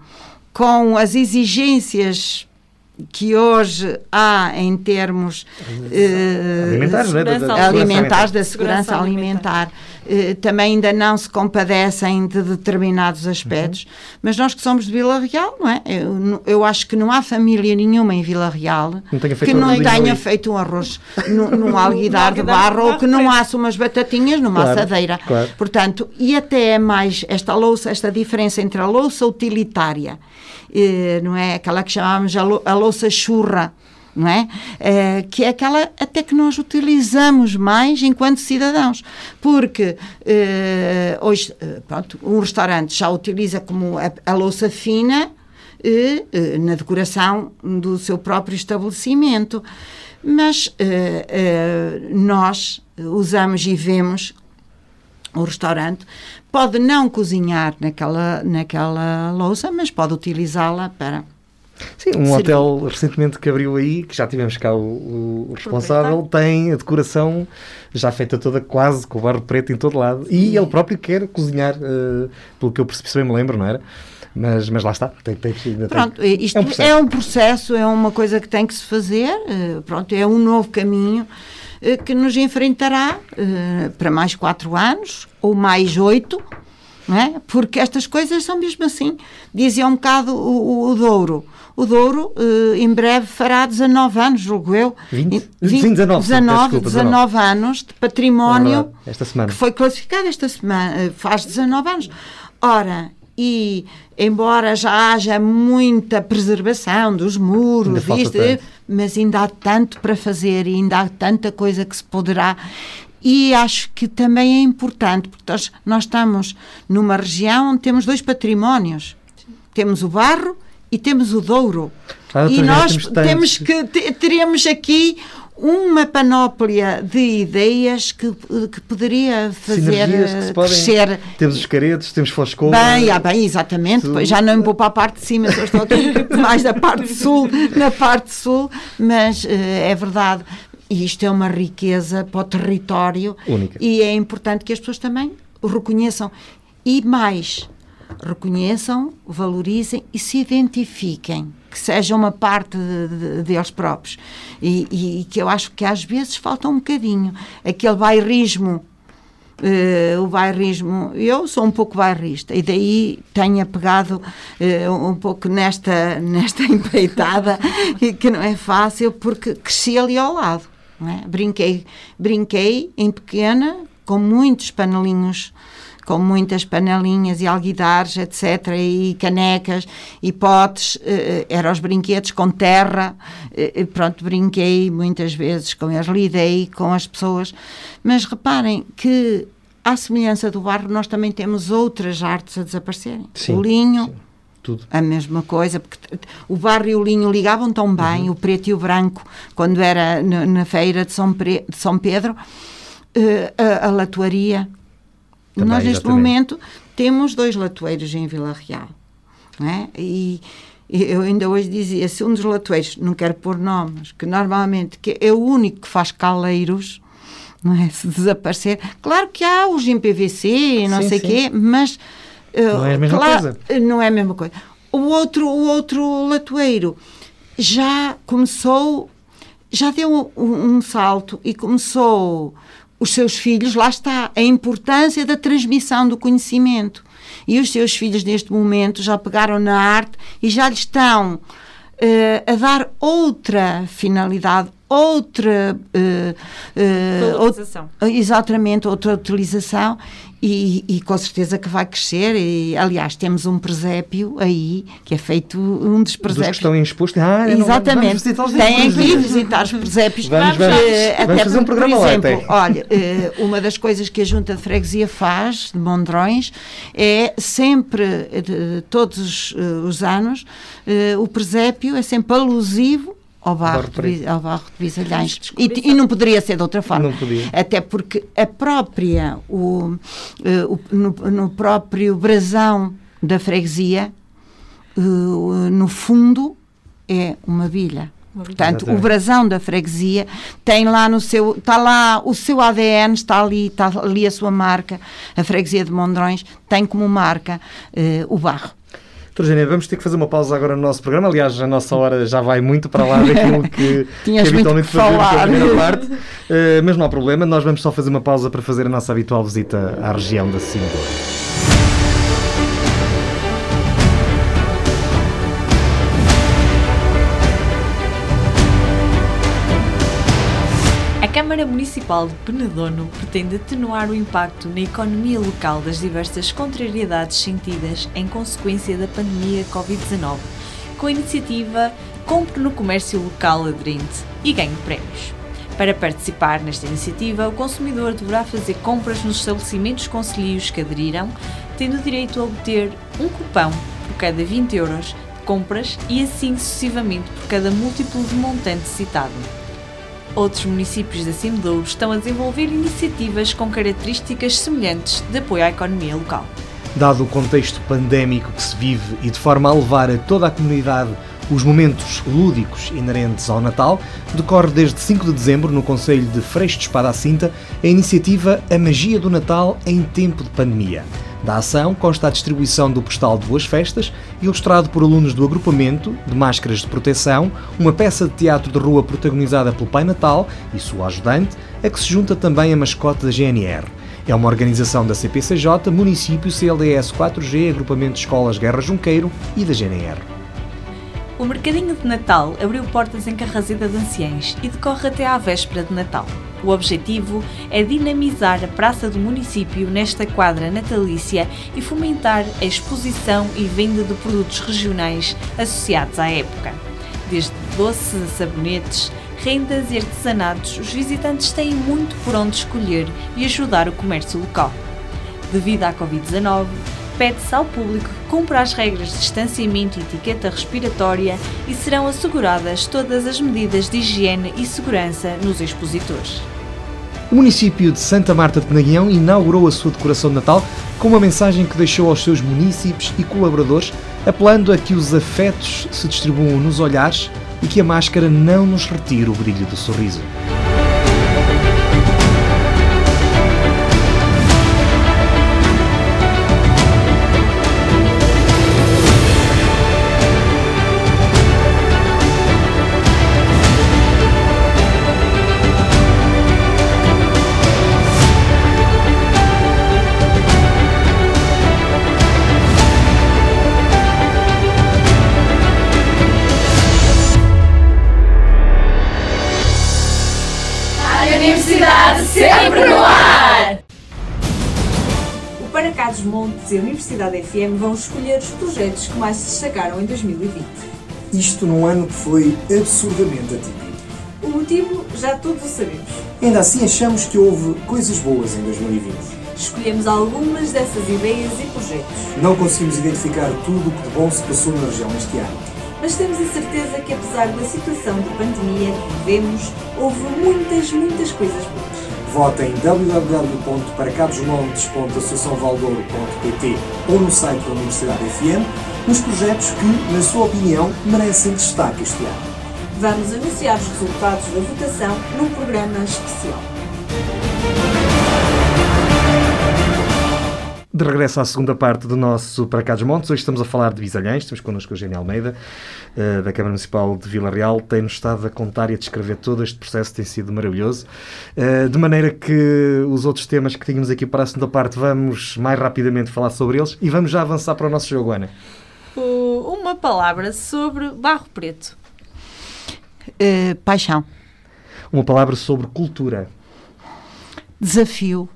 com as exigências que hoje há em termos eh, Alimentares, não é? Da- da- alimentares, da Segurança segurança alimentar, eh, também ainda não se compadecem de determinados aspectos, mas nós que somos de Vila Real, não é? Eu, eu acho que não há família nenhuma em Vila Real Não que um não tenha ali. feito um arroz num, num alguidar de barro ou que não assa umas batatinhas numa Claro, assadeira. claro. Portanto, e até é mais esta louça, esta diferença entre a louça utilitária, não é? Aquela que chamamos a, lou- a louça churra, não é? Eh, que é aquela até que nós utilizamos mais enquanto cidadãos. Porque eh, hoje, eh, pronto, um restaurante já utiliza como a, a louça fina na decoração do seu próprio estabelecimento. Mas nós usamos e vemos o restaurante pode não cozinhar naquela, naquela louça, mas pode utilizá-la para. Sim, um hotel recentemente que abriu aí, que já tivemos cá o, o- responsável, tem a decoração já feita toda quase com o barro preto em todo lado. E ele próprio quer cozinhar, eh, pelo que eu percebi, se bem me lembro, não era? Mas, mas lá está, tem, tem, ainda tem- Pronto, isto É é um um, processo. processo, é uma coisa que tem que se fazer, eh, pronto, é um novo caminho que nos enfrentará eh, para mais quatro anos ou mais oito, é? porque estas coisas são mesmo assim. Dizia um bocado o, o, o Douro. O Douro eh, em breve fará 19 anos, julgo eu. 20? E- Sim, 19, 19, desculpa, 19 anos de património É que foi classificado esta semana, eh, faz 19 anos. Ora, e embora já haja muita preservação dos muros, isto. Mas ainda há tanto para fazer e ainda há tanta coisa que se poderá. E acho que também é importante, porque nós, nós estamos numa região onde temos dois patrimónios. Temos o barro e temos o Douro. Ah, e nós temos temos que te- teremos aqui uma panóplia de ideias que, que poderia fazer que podem- crescer Temos os caretos, temos Foscou. Bem, ah, bem, exatamente. Pois já não me vou para a parte de cima, só estou aqui mais da parte sul, na parte sul, mas eh, é verdade. E isto é uma riqueza para o território Única. e é importante que as pessoas também o reconheçam. E mais, reconheçam, valorizem e se identifiquem, que seja uma parte de- de- deles próprios. E, e- que eu acho que às vezes falta um bocadinho. Aquele bairrismo eh, o bairrismo, eu sou um pouco bairrista e daí tenho apegado eh, um pouco nesta, nesta empreitada que não é fácil porque cresci ali ao lado. é? Brinquei, brinquei em pequena com muitos panelinhos com muitas panelinhas e alguidares, etc., e canecas e potes, uh, eram os brinquedos com terra, uh, pronto, brinquei muitas vezes com eles, lidei com as pessoas, mas reparem que à semelhança do barro, nós também temos outras artes a desaparecerem. Sim, o linho, sim, tudo. a mesma coisa, porque o barro e o linho ligavam tão bem, uhum. o preto e o branco, quando era na, na feira de São, Pre, de São Pedro, uh, a, a latuaria. Também, nós, neste exatamente. momento, temos dois latoeiros em Vila Real. Não é? E eu ainda hoje dizia, se um dos latoeiros, não quero pôr nomes, que normalmente que é o único que faz caleiros, não é? Se desaparecer. Claro que há os em PVC, não sim, sei o quê, mas. Uh, não é a mesma claro, coisa. Não é a mesma coisa. O outro, o outro latoeiro já começou, já deu um, um salto e começou os seus filhos, lá está, a importância da transmissão do conhecimento. E os seus filhos, neste momento, já pegaram na arte e já lhe estão uh, a dar outra finalidade, outra uh, uh, utilização. exatamente outra utilização e, e, com certeza que vai crescer. E aliás temos um presépio aí que é feito um dos presépios dos que estão expostos. Ah, exatamente. têm que visitar os presépios. Vamos, vamos, uh, vamos fazer um programa por exemplo, lá olha uh, uma das coisas que a junta de freguesia faz de Mondrões é sempre todos os anos o presépio é sempre alusivo ao barro, de, ao barro de Bisalhães. E, e, não poderia ser de outra forma. Até porque a própria, o, eh, o no, no, próprio brasão da freguesia, uh, no fundo, é uma bilha. Portanto, o brasão da freguesia tem lá no seu, está lá o seu ADN, está ali, está ali a sua marca. A freguesia de Mondrões tem como marca uh, o barro. Doutora vamos ter que fazer uma pausa agora no nosso programa. Aliás, a nossa hora já vai muito para lá daquilo que, que habitualmente fazemos na primeira parte. Uh, mas não há problema, nós vamos só fazer uma pausa para fazer a nossa habitual visita à região da Sindoa. Câmara Municipal de Penedono pretende atenuar o impacto na economia local das diversas contrariedades sentidas em consequência da pandemia Covid-19, com a iniciativa Compre no Comércio Local Aderente e ganhe prémios. Para participar nesta iniciativa, o consumidor deverá fazer compras nos estabelecimentos concelhios que aderiram, tendo direito a obter um cupão por cada 20 euros de compras e assim sucessivamente por cada múltiplo de montante citado. Outros municípios da Cimedouro estão a desenvolver iniciativas com características semelhantes de apoio à economia local. Dado o contexto pandémico que se vive e de forma a levar a toda a comunidade os momentos lúdicos inerentes ao Natal, decorre desde 5 de dezembro, no Conselho de Freixo de Espada à Cinta, a iniciativa A Magia do Natal em Tempo de Pandemia. Da ação consta a distribuição do postal de Boas Festas, ilustrado por alunos do agrupamento, de máscaras de proteção, uma peça de teatro de rua protagonizada pelo Pai Natal e sua ajudante, a que se junta também a mascote da GNR. É uma organização da CPCJ, Município CLDS 4G, Agrupamento de Escolas Guerra Junqueiro e da GNR. O Mercadinho de Natal abriu portas em Carrazeda de Anciães e decorre até à véspera de Natal. O objetivo é dinamizar a praça do município nesta quadra natalícia e fomentar a exposição e venda de produtos regionais associados à época. Desde doces a sabonetes, rendas e artesanatos, os visitantes têm muito por onde escolher e ajudar o comércio local. Devido à Covid-19, pede-se ao público que cumpra as regras de distanciamento e etiqueta respiratória e serão asseguradas todas as medidas de higiene e segurança nos expositores. O município de Santa Marta de Penaguião inaugurou a sua decoração de Natal com uma mensagem que deixou aos seus munícipes e colaboradores, apelando a que os afetos se distribuam nos olhares e que a máscara não nos retire o brilho do sorriso. Sempre no ar! Para cá dos Montes e a Universidade FM vão escolher os projetos que mais se destacaram em 2020. Isto num ano que foi absurdamente atípico. O motivo já todos o sabemos. Ainda assim achamos que houve coisas boas em 2020. Escolhemos algumas dessas ideias e projetos. Não conseguimos identificar tudo o que de bom se passou na região este ano. Mas temos a certeza que apesar da situação de pandemia que vivemos, houve muitas, muitas coisas boas. Vote em www.paracadosmontes.associaçãovaldouro.pt ou no site da Universidade FM nos projetos que, na sua opinião, merecem destaque este ano. Vamos anunciar os resultados da votação num programa especial. De regresso à segunda parte do nosso Para Cá dos Montes, hoje estamos a falar de Bisalhães, temos connosco o Eugênio Almeida, uh, da Câmara Municipal de Vila Real, tem-nos estado a contar e a descrever todo este processo, tem sido maravilhoso, uh, de maneira que os outros temas que tínhamos aqui para a segunda parte vamos mais rapidamente falar sobre eles e vamos já avançar para o nosso jogo, Ana. uma palavra sobre Barro Preto. Uh, paixão. Uma palavra sobre cultura. Desafio.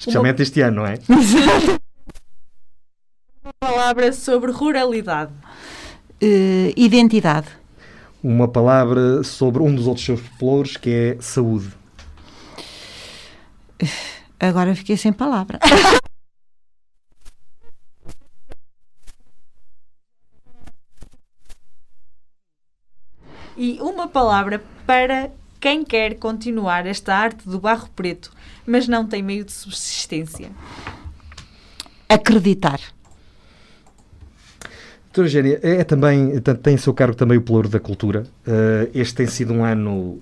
Especialmente Uma... este ano, não é? Uma palavra sobre ruralidade. Uh, identidade. Uma palavra sobre um dos outros seus flores, que é saúde. Agora fiquei sem palavra. e uma palavra para quem quer continuar esta arte do barro preto, mas não tem meio de subsistência? Acreditar. Doutora Eugénia, é, é também, tem em seu cargo também o pelouro da cultura. Uh, este tem sido um ano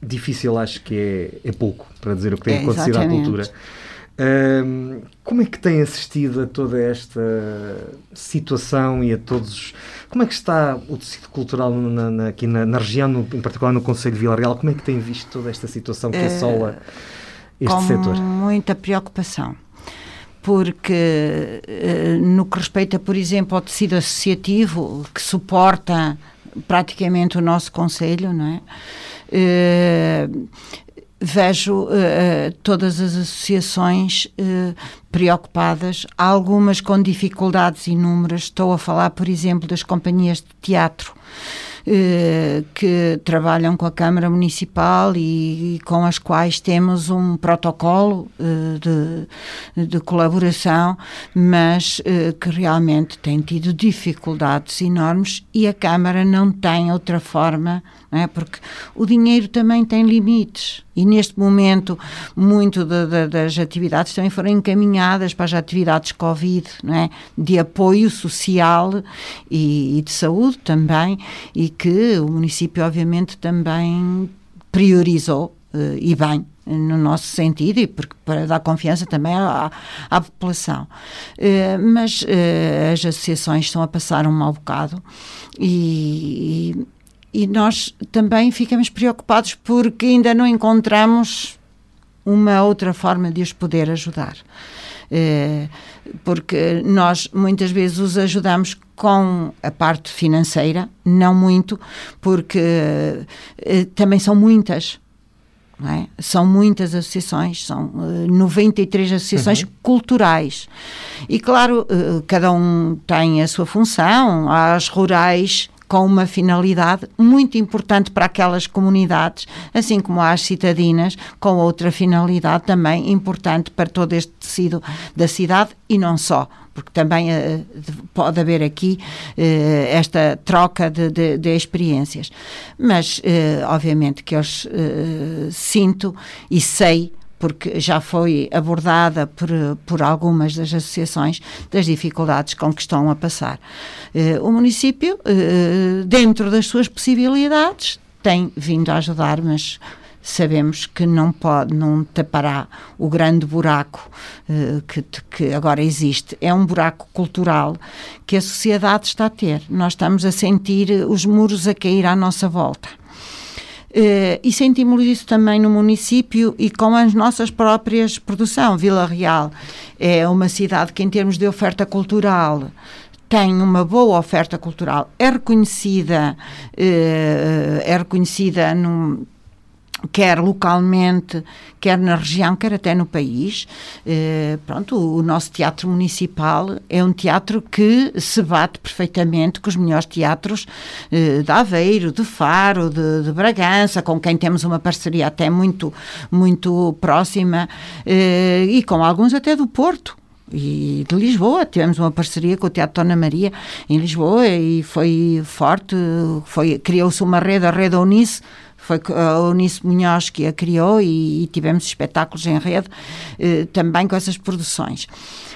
difícil, acho que é, é pouco, para dizer o que tem é, acontecido à cultura. Uh, como é que tem assistido a toda esta situação e a todos como é que está o tecido cultural na, na, aqui na, na região, no, em particular no Conselho de Vila Real? Como é que tem visto toda esta situação que uh, assola este com setor? Com muita preocupação porque uh, no que respeita, por exemplo, ao tecido associativo que suporta praticamente o nosso Conselho, não é? Uh, vejo uh, todas as associações uh, preocupadas, algumas com dificuldades inúmeras. Estou a falar, por exemplo, das companhias de teatro. Uh, que trabalham com a Câmara Municipal e, e com as quais temos um protocolo de, de, colaboração, mas que realmente têm tido dificuldades enormes e a Câmara não tem outra forma é? porque o dinheiro também tem limites. E neste momento, muito de, de, das atividades também foram encaminhadas para as atividades Covid, não é? de apoio social e, e de saúde também, e que o município, obviamente, também priorizou, uh, e bem, no nosso sentido e porque, para dar confiança também à, à população. Uh, mas uh, as associações estão a passar um mau bocado e, e nós também ficamos preocupados porque ainda não encontramos uma outra forma de os poder ajudar. Eh, porque nós muitas vezes os ajudamos com a parte financeira, não muito, porque eh, também são muitas. É? São muitas associações, são 93 eh, associações uhum. culturais. E claro, cada um tem a sua função, as rurais com uma finalidade muito importante para aquelas comunidades, assim como as citadinas, com outra finalidade também importante para todo este tecido da cidade e não só porque também uh, pode haver aqui uh, esta troca de, de, de experiências. Mas, uh, obviamente, que eu sinto e sei porque já foi abordada por, por algumas das associações das dificuldades com que estão a passar. Uh, o município, uh, dentro das suas possibilidades, tem vindo a ajudar, mas sabemos que não pode, não tapará o grande buraco uh, que, que agora existe. É um buraco cultural que a sociedade está a ter. Nós estamos a sentir os muros a cair à nossa volta. Uh, e sentimos isso também no município e com as nossas próprias produção. Vila Real é uma cidade que, em termos de oferta cultural, tem uma boa oferta cultural, é reconhecida, uh, é reconhecida num, quer localmente, quer na região, quer até no país. Eh, pronto, o nosso teatro municipal é um teatro que se bate perfeitamente com os melhores teatros eh, de Aveiro, de Faro, de, de, Bragança, com quem temos uma parceria até muito, muito próxima, eh, e com alguns até do Porto e de Lisboa. Tivemos uma parceria com o Teatro Dona Maria em Lisboa e foi forte. Foi, Criou-se uma rede, a Rede Unice, foi a Unice Munhoz que a criou e, e tivemos espetáculos em rede eh, também com essas produções.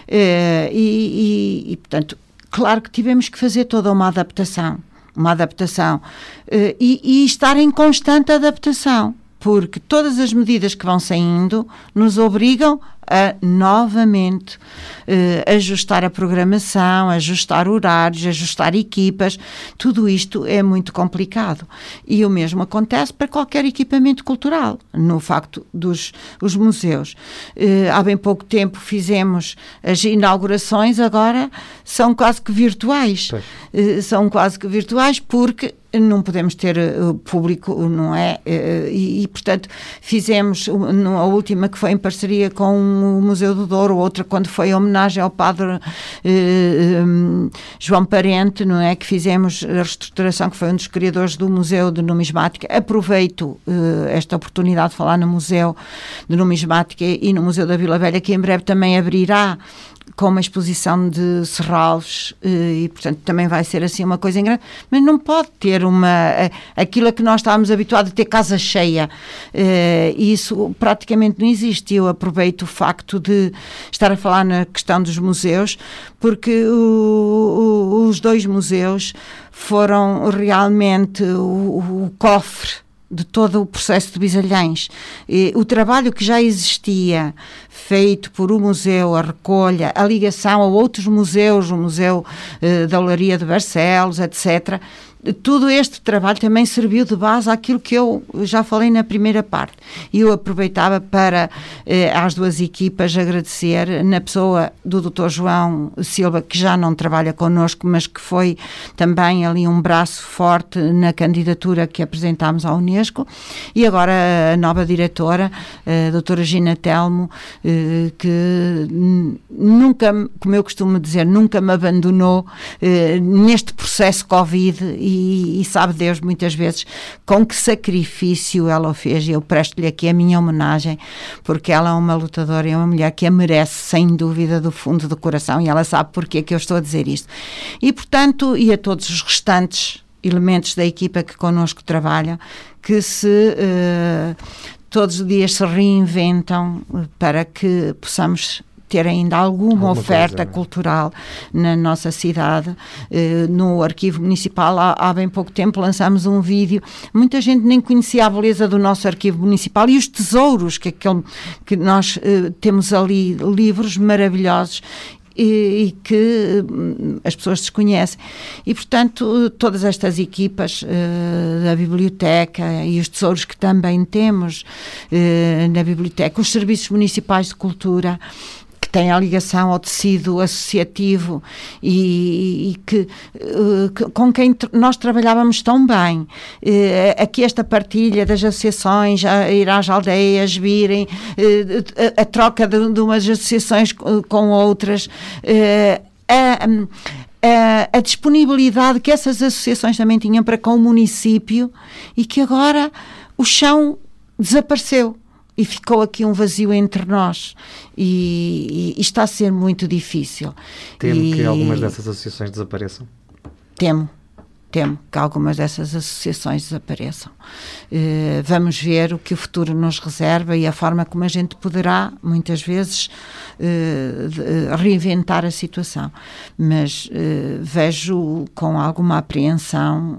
Eh, e, e, e, portanto, claro que tivemos que fazer toda uma adaptação, uma adaptação eh, e, estar em constante adaptação porque todas as medidas que vão saindo nos obrigam a novamente eh, ajustar a programação, ajustar horários, ajustar equipas. Tudo isto é muito complicado. E o mesmo acontece para qualquer equipamento cultural, no facto dos os museus. Eh, há bem pouco tempo fizemos as inaugurações, agora são quase que virtuais. Eh, são quase que virtuais porque não podemos ter uh, público, não é? Uh, e, e, portanto, fizemos a última que foi em parceria com o Museu do Douro, outra quando foi a homenagem ao padre uh, um, João Parente, não é? Que fizemos a reestruturação, que foi um dos criadores do Museu de Numismática. Aproveito esta oportunidade de falar no Museu de Numismática e no Museu da Vila Velha, que em breve também abrirá com uma exposição de serralves eh, e, portanto, também vai ser assim uma coisa grande, mas não pode ter uma aquilo a que nós estávamos habituados a ter casa cheia. Eh, isso praticamente não existe. Eu aproveito o facto de estar a falar na questão dos museus, porque o, o, os dois museus foram realmente o, o cofre de todo o processo de Bisalhães. E, o trabalho que já existia, feito por o museu, a recolha, a ligação a outros museus, o Museu eh, da Olaria de Barcelos, etc., tudo este trabalho também serviu de base àquilo que eu já falei na primeira parte. E eu aproveitava para eh, às duas equipas agradecer, na pessoa do Dr. João Silva, que já não trabalha connosco, mas que foi também ali um braço forte na candidatura que apresentámos à Unesco, e agora a nova diretora, a doutora Gina Telmo, eh, que nunca, como eu costumo dizer, nunca me abandonou eh, neste processo Covid e sabe Deus muitas vezes com que sacrifício ela o fez. Eu presto-lhe aqui a minha homenagem, porque ela é uma lutadora e é uma mulher que a merece, sem dúvida, do fundo do coração, e ela sabe porque é que eu estou a dizer isto. E, portanto, e a todos os restantes elementos da equipa que connosco trabalham, que se uh, todos os dias se reinventam para que possamos ter ainda alguma, alguma oferta coisa, é? cultural na nossa cidade. Uh, no Arquivo Municipal, há, há, bem pouco tempo, lançámos um vídeo. Muita gente nem conhecia a beleza do nosso Arquivo Municipal e os tesouros que, aquele, que nós uh, temos ali, livros maravilhosos e, e, que hum, as pessoas desconhecem. E, portanto, todas estas equipas uh, da biblioteca e os tesouros que também temos uh, na biblioteca, os serviços municipais de cultura, tem a ligação ao tecido associativo e, e que, uh, que, com quem nós trabalhávamos tão bem. Uh, aqui esta partilha das associações, ir às aldeias, virem, uh, a, a, troca de, de, umas associações com outras, a, a, a, disponibilidade que essas associações também tinham para com o município e que agora o chão desapareceu e ficou aqui um vazio entre nós e, e, e está a ser muito difícil. Temo que algumas dessas associações desapareçam? Temo, temo que algumas dessas associações desapareçam. Uh, vamos ver o que o futuro nos reserva e a forma como a gente poderá, muitas vezes, uh, reinventar a situação. Mas uh, vejo com alguma apreensão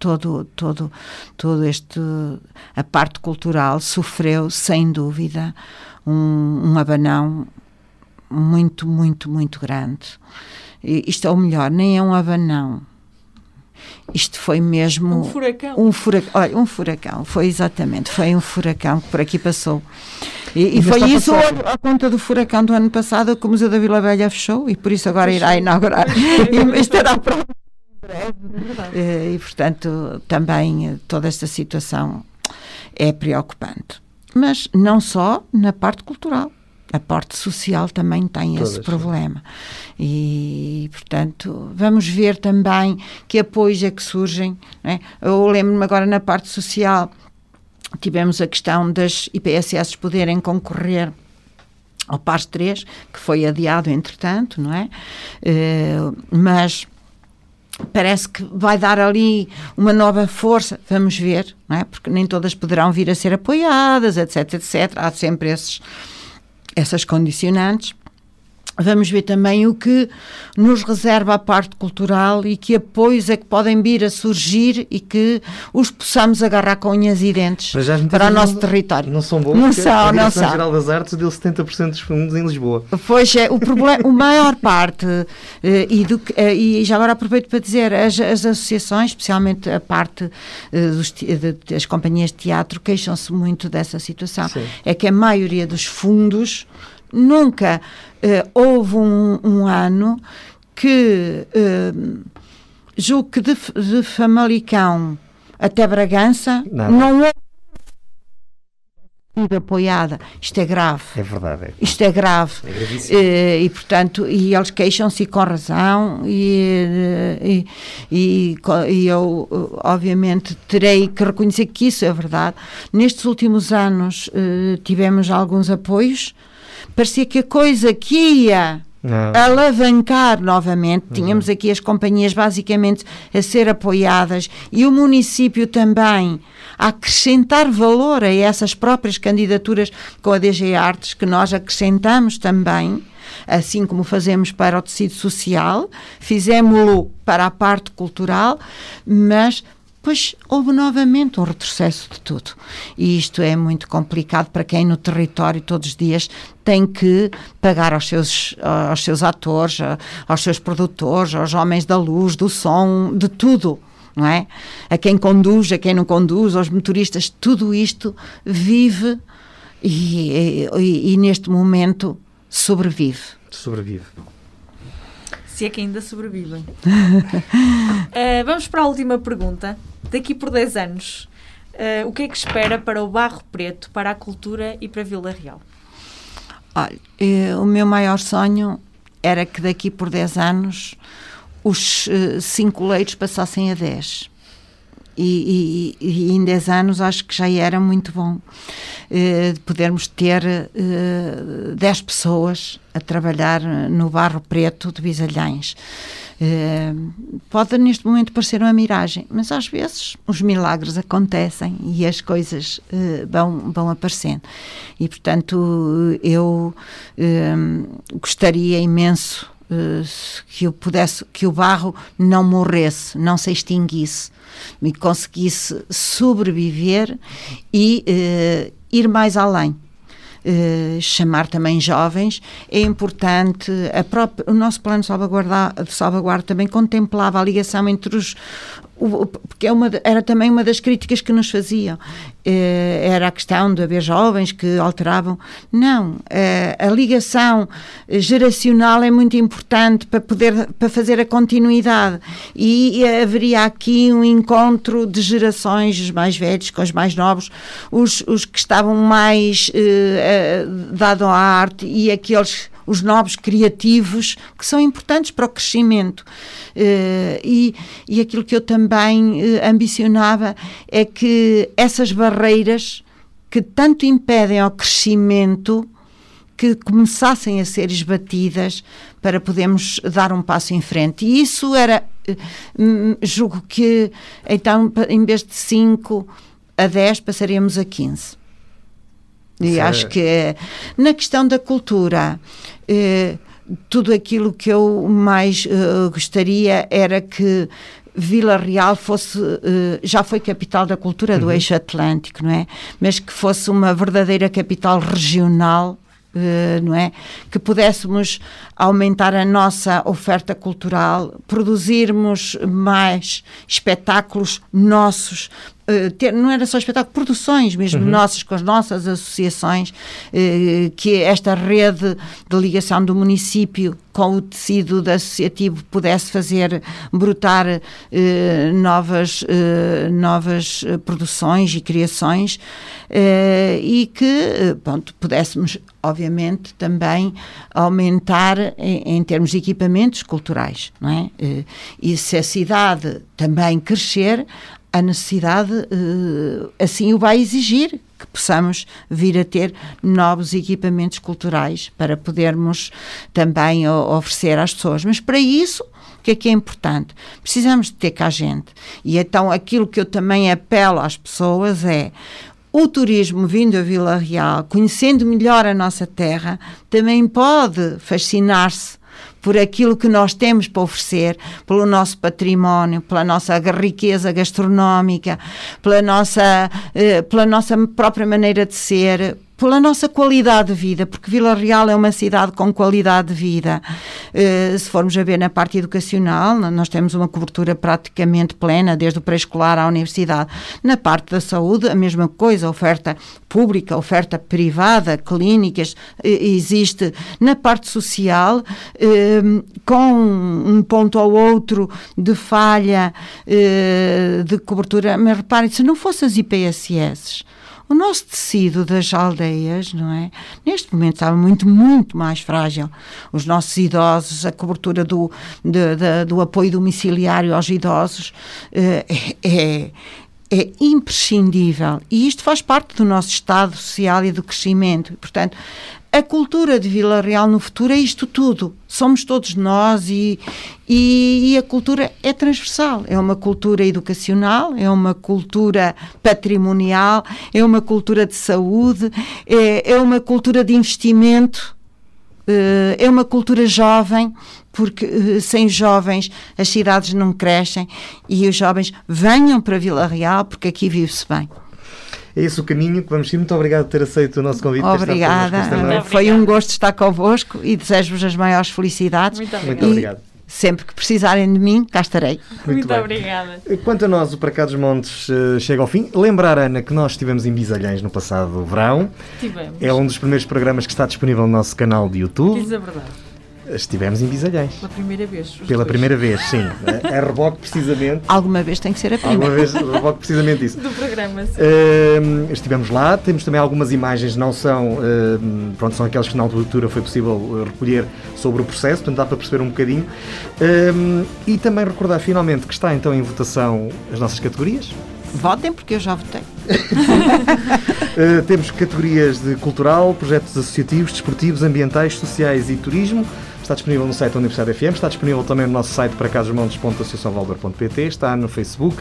todo, todo, todo este, a parte cultural sofreu, sem dúvida, um, um abanão muito, muito, muito grande. E isto é o melhor, nem é um abanão. Isto foi mesmo um furacão. Um furacão, olha, um furacão, foi exatamente, foi um furacão que por aqui passou. E, e foi isso a, a, conta do furacão do ano passado que o Museu da Vila Velha fechou e por isso agora irá inaugurar e estará pronto breve. É e, portanto, também toda esta situação é preocupante. Mas não só na parte cultural. A parte social também tem Todas, esse problema. E, portanto, vamos ver também que apoios é que surgem. Né? Eu lembro-me agora na parte social, tivemos a questão das IPSS poderem concorrer ao PAS 3, que foi adiado entretanto, não é? Uh, mas parece que vai dar ali uma nova força, vamos ver, não é? Porque nem todas poderão vir a ser apoiadas, etc, etc. Há sempre esses, essas condicionantes. Vamos ver também o que nos reserva a parte cultural e que apoios é que podem vir a surgir e que os possamos agarrar com unhas e dentes para o nosso não, território. Não são bons, não são, a não são. Geral das Artes deu 70% dos fundos em Lisboa. Pois é, o problema, a maior parte, eh, e, do, eh, e já agora aproveito para dizer, as, as associações, especialmente a parte eh, dos, das companhias de teatro, queixam-se muito dessa situação. Sim. É que a maioria dos fundos nunca uh, houve um, um, ano que uh, julgo que de, de Famalicão até Bragança Nada. não houve apoiada. Isto é grave. É verdade. É. Isto é grave. É. E, e, portanto, e eles queixam-se com razão e, e, e, eu, obviamente, terei que reconhecer que isso é verdade. Nestes últimos anos tivemos alguns apoios, parecia que a coisa que ia Não. alavancar novamente, tínhamos aqui as companhias basicamente a ser apoiadas e o município também a acrescentar valor a essas próprias candidaturas com a DG Artes, que nós acrescentamos também, assim como fazemos para o tecido social, fizemos-lo para a parte cultural, mas pois houve novamente um retrocesso de tudo. E isto é muito complicado para quem no território todos os dias tem que pagar aos seus, aos seus atores, aos seus produtores, aos homens da luz, do som, de tudo. Não é? A quem conduz, a quem não conduz, aos motoristas, tudo isto vive e, e, e neste momento sobrevive. Sobrevive. Se é que ainda sobrevivem. uh, vamos para a última pergunta. Daqui por 10 anos, uh, o que é que espera para o Barro Preto, para a cultura e para Vila Real? Olha, eh, o meu maior sonho era que daqui por 10 anos os uh, cinco leitos passassem a 10. E, e, e, em 10 anos acho que já era muito bom de podermos ter uh, 10 pessoas a trabalhar no Barro Preto de Bisalhães. Uh, pode neste momento parecer uma miragem, mas às vezes os milagres acontecem e as coisas uh, vão, vão aparecendo. E portanto eu uh, gostaria imenso que eu pudesse, que o barro não morresse, não se extinguisse, e conseguisse sobreviver e ir mais além. Uh, chamar também jovens, é importante, própria, o nosso plano de salvaguarda, salvaguarda também contemplava a ligação entre os o, porque é uma, era também uma das críticas que nos faziam. Eh, era a questão de haver jovens que alteravam. Não, eh, a ligação geracional é muito importante para poder para fazer a continuidade e, haveria aqui um encontro de gerações, os mais velhos com os mais novos, os, os que estavam mais eh, dados à arte e aqueles os novos criativos que são importantes para o crescimento. Uh, e, e aquilo que eu também uh, ambicionava é que essas barreiras que tanto impedem ao crescimento que começassem a ser esbatidas para podermos dar um passo em frente. E isso era, uh, julgo que, então, em vez de 5 a 10, passaríamos a 15. E Sim. acho que na questão da cultura, eh, tudo aquilo que eu mais eh, gostaria era que Vila Real fosse, eh, já foi capital da cultura do Uhum. eixo atlântico, não é? Mas que fosse uma verdadeira capital regional. eh, não é? Que pudéssemos aumentar a nossa oferta cultural, produzirmos mais espetáculos nossos, uh, ter, não era só espetáculo, produções mesmo uhum. nossas, com as nossas associações, uh, que esta rede de ligação do município com o tecido associativo pudesse fazer brotar eh, novas, eh, novas produções e criações eh, e que pronto, pudéssemos, obviamente, também aumentar em, em, termos de equipamentos culturais. Não é? e se a cidade também crescer, a necessidade assim o vai exigir que possamos vir a ter novos equipamentos culturais para podermos também oferecer às pessoas. Mas para isso, o que é que é importante? Precisamos de ter cá gente. E então aquilo que eu também apelo às pessoas é o turismo vindo a Vila Real, conhecendo melhor a nossa terra, também pode fascinar-se por aquilo que nós temos para oferecer, pelo nosso património, pela nossa riqueza gastronómica, pela nossa, eh, pela nossa própria maneira de ser, pela nossa qualidade de vida, porque Vila Real é uma cidade com qualidade de vida. Uh, se formos a ver na parte educacional, nós temos uma cobertura praticamente plena, desde o pré-escolar à universidade. Na parte da saúde, a mesma coisa, oferta pública, oferta privada, clínicas, uh, existe. Na parte social, uh, com um ponto ou outro de falha de cobertura, mas reparem, se não fossem as IPSS, o nosso tecido das aldeias, não é? Neste momento estava muito, muito mais frágil. Os nossos idosos, a cobertura do, de, de, do apoio domiciliário aos idosos eh, é, é imprescindível. E isto faz parte do nosso estado social e do crescimento. Portanto, a cultura de Vila Real no futuro é isto tudo. Somos todos nós e, e, e, a cultura é transversal. É uma cultura educacional, é uma cultura patrimonial, é uma cultura de saúde, é, é uma cultura de investimento, eh, é uma cultura jovem, porque eh, sem jovens as cidades não crescem e os jovens venham para Vila Real porque aqui vive-se bem. É esse o caminho que vamos seguir. Muito obrigado por ter aceito o nosso convite. Obrigada. Foi um gosto estar convosco e desejo-vos as maiores felicidades. Muito obrigado. Muito obrigado. Sempre que precisarem de mim, cá estarei. Muito, Muito obrigada. Quanto a nós, o Para Cá dos Montes uh, chega ao fim. Lembrar, Ana, que nós estivemos em Bisalhães no passado verão. Tivemos. É um dos primeiros programas que está disponível no nosso canal de YouTube. Diz a verdade. Estivemos em Bisalhães. Pela primeira vez. Pela dois. primeira vez, sim. A reboque, precisamente. Alguma vez tem que ser a primeira. Alguma vez, a reboque, precisamente isso. Do programa, sim. Uh, estivemos lá, temos também algumas imagens, não são. Uh, pronto, são aquelas que na altura foi possível recolher sobre o processo, portanto dá para perceber um bocadinho. Uh, e também recordar finalmente que está então em votação as nossas categorias. Votem porque eu já votei. uh, temos categorias de cultural, projetos associativos, desportivos, ambientais, sociais e turismo. Está disponível no site da Universidade FM, está disponível também no nosso site para casosmontes.associaçãovalverde.pt, está no Facebook,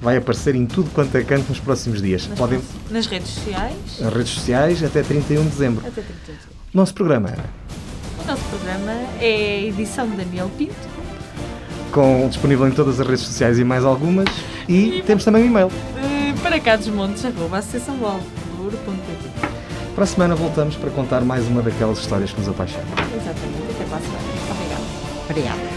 vai aparecer em tudo quanto é canto nos próximos dias. Nas, Podem... nas redes sociais? Nas redes sociais até 31 de dezembro. Até 31 de dezembro. Nosso programa? O nosso programa é a edição de Daniel Pinto. Com, disponível em todas as redes sociais e mais algumas. E, e temos também um e-mail. Para Para a semana voltamos para contar mais uma daquelas histórias que nos apaixonam. Exatamente. Até para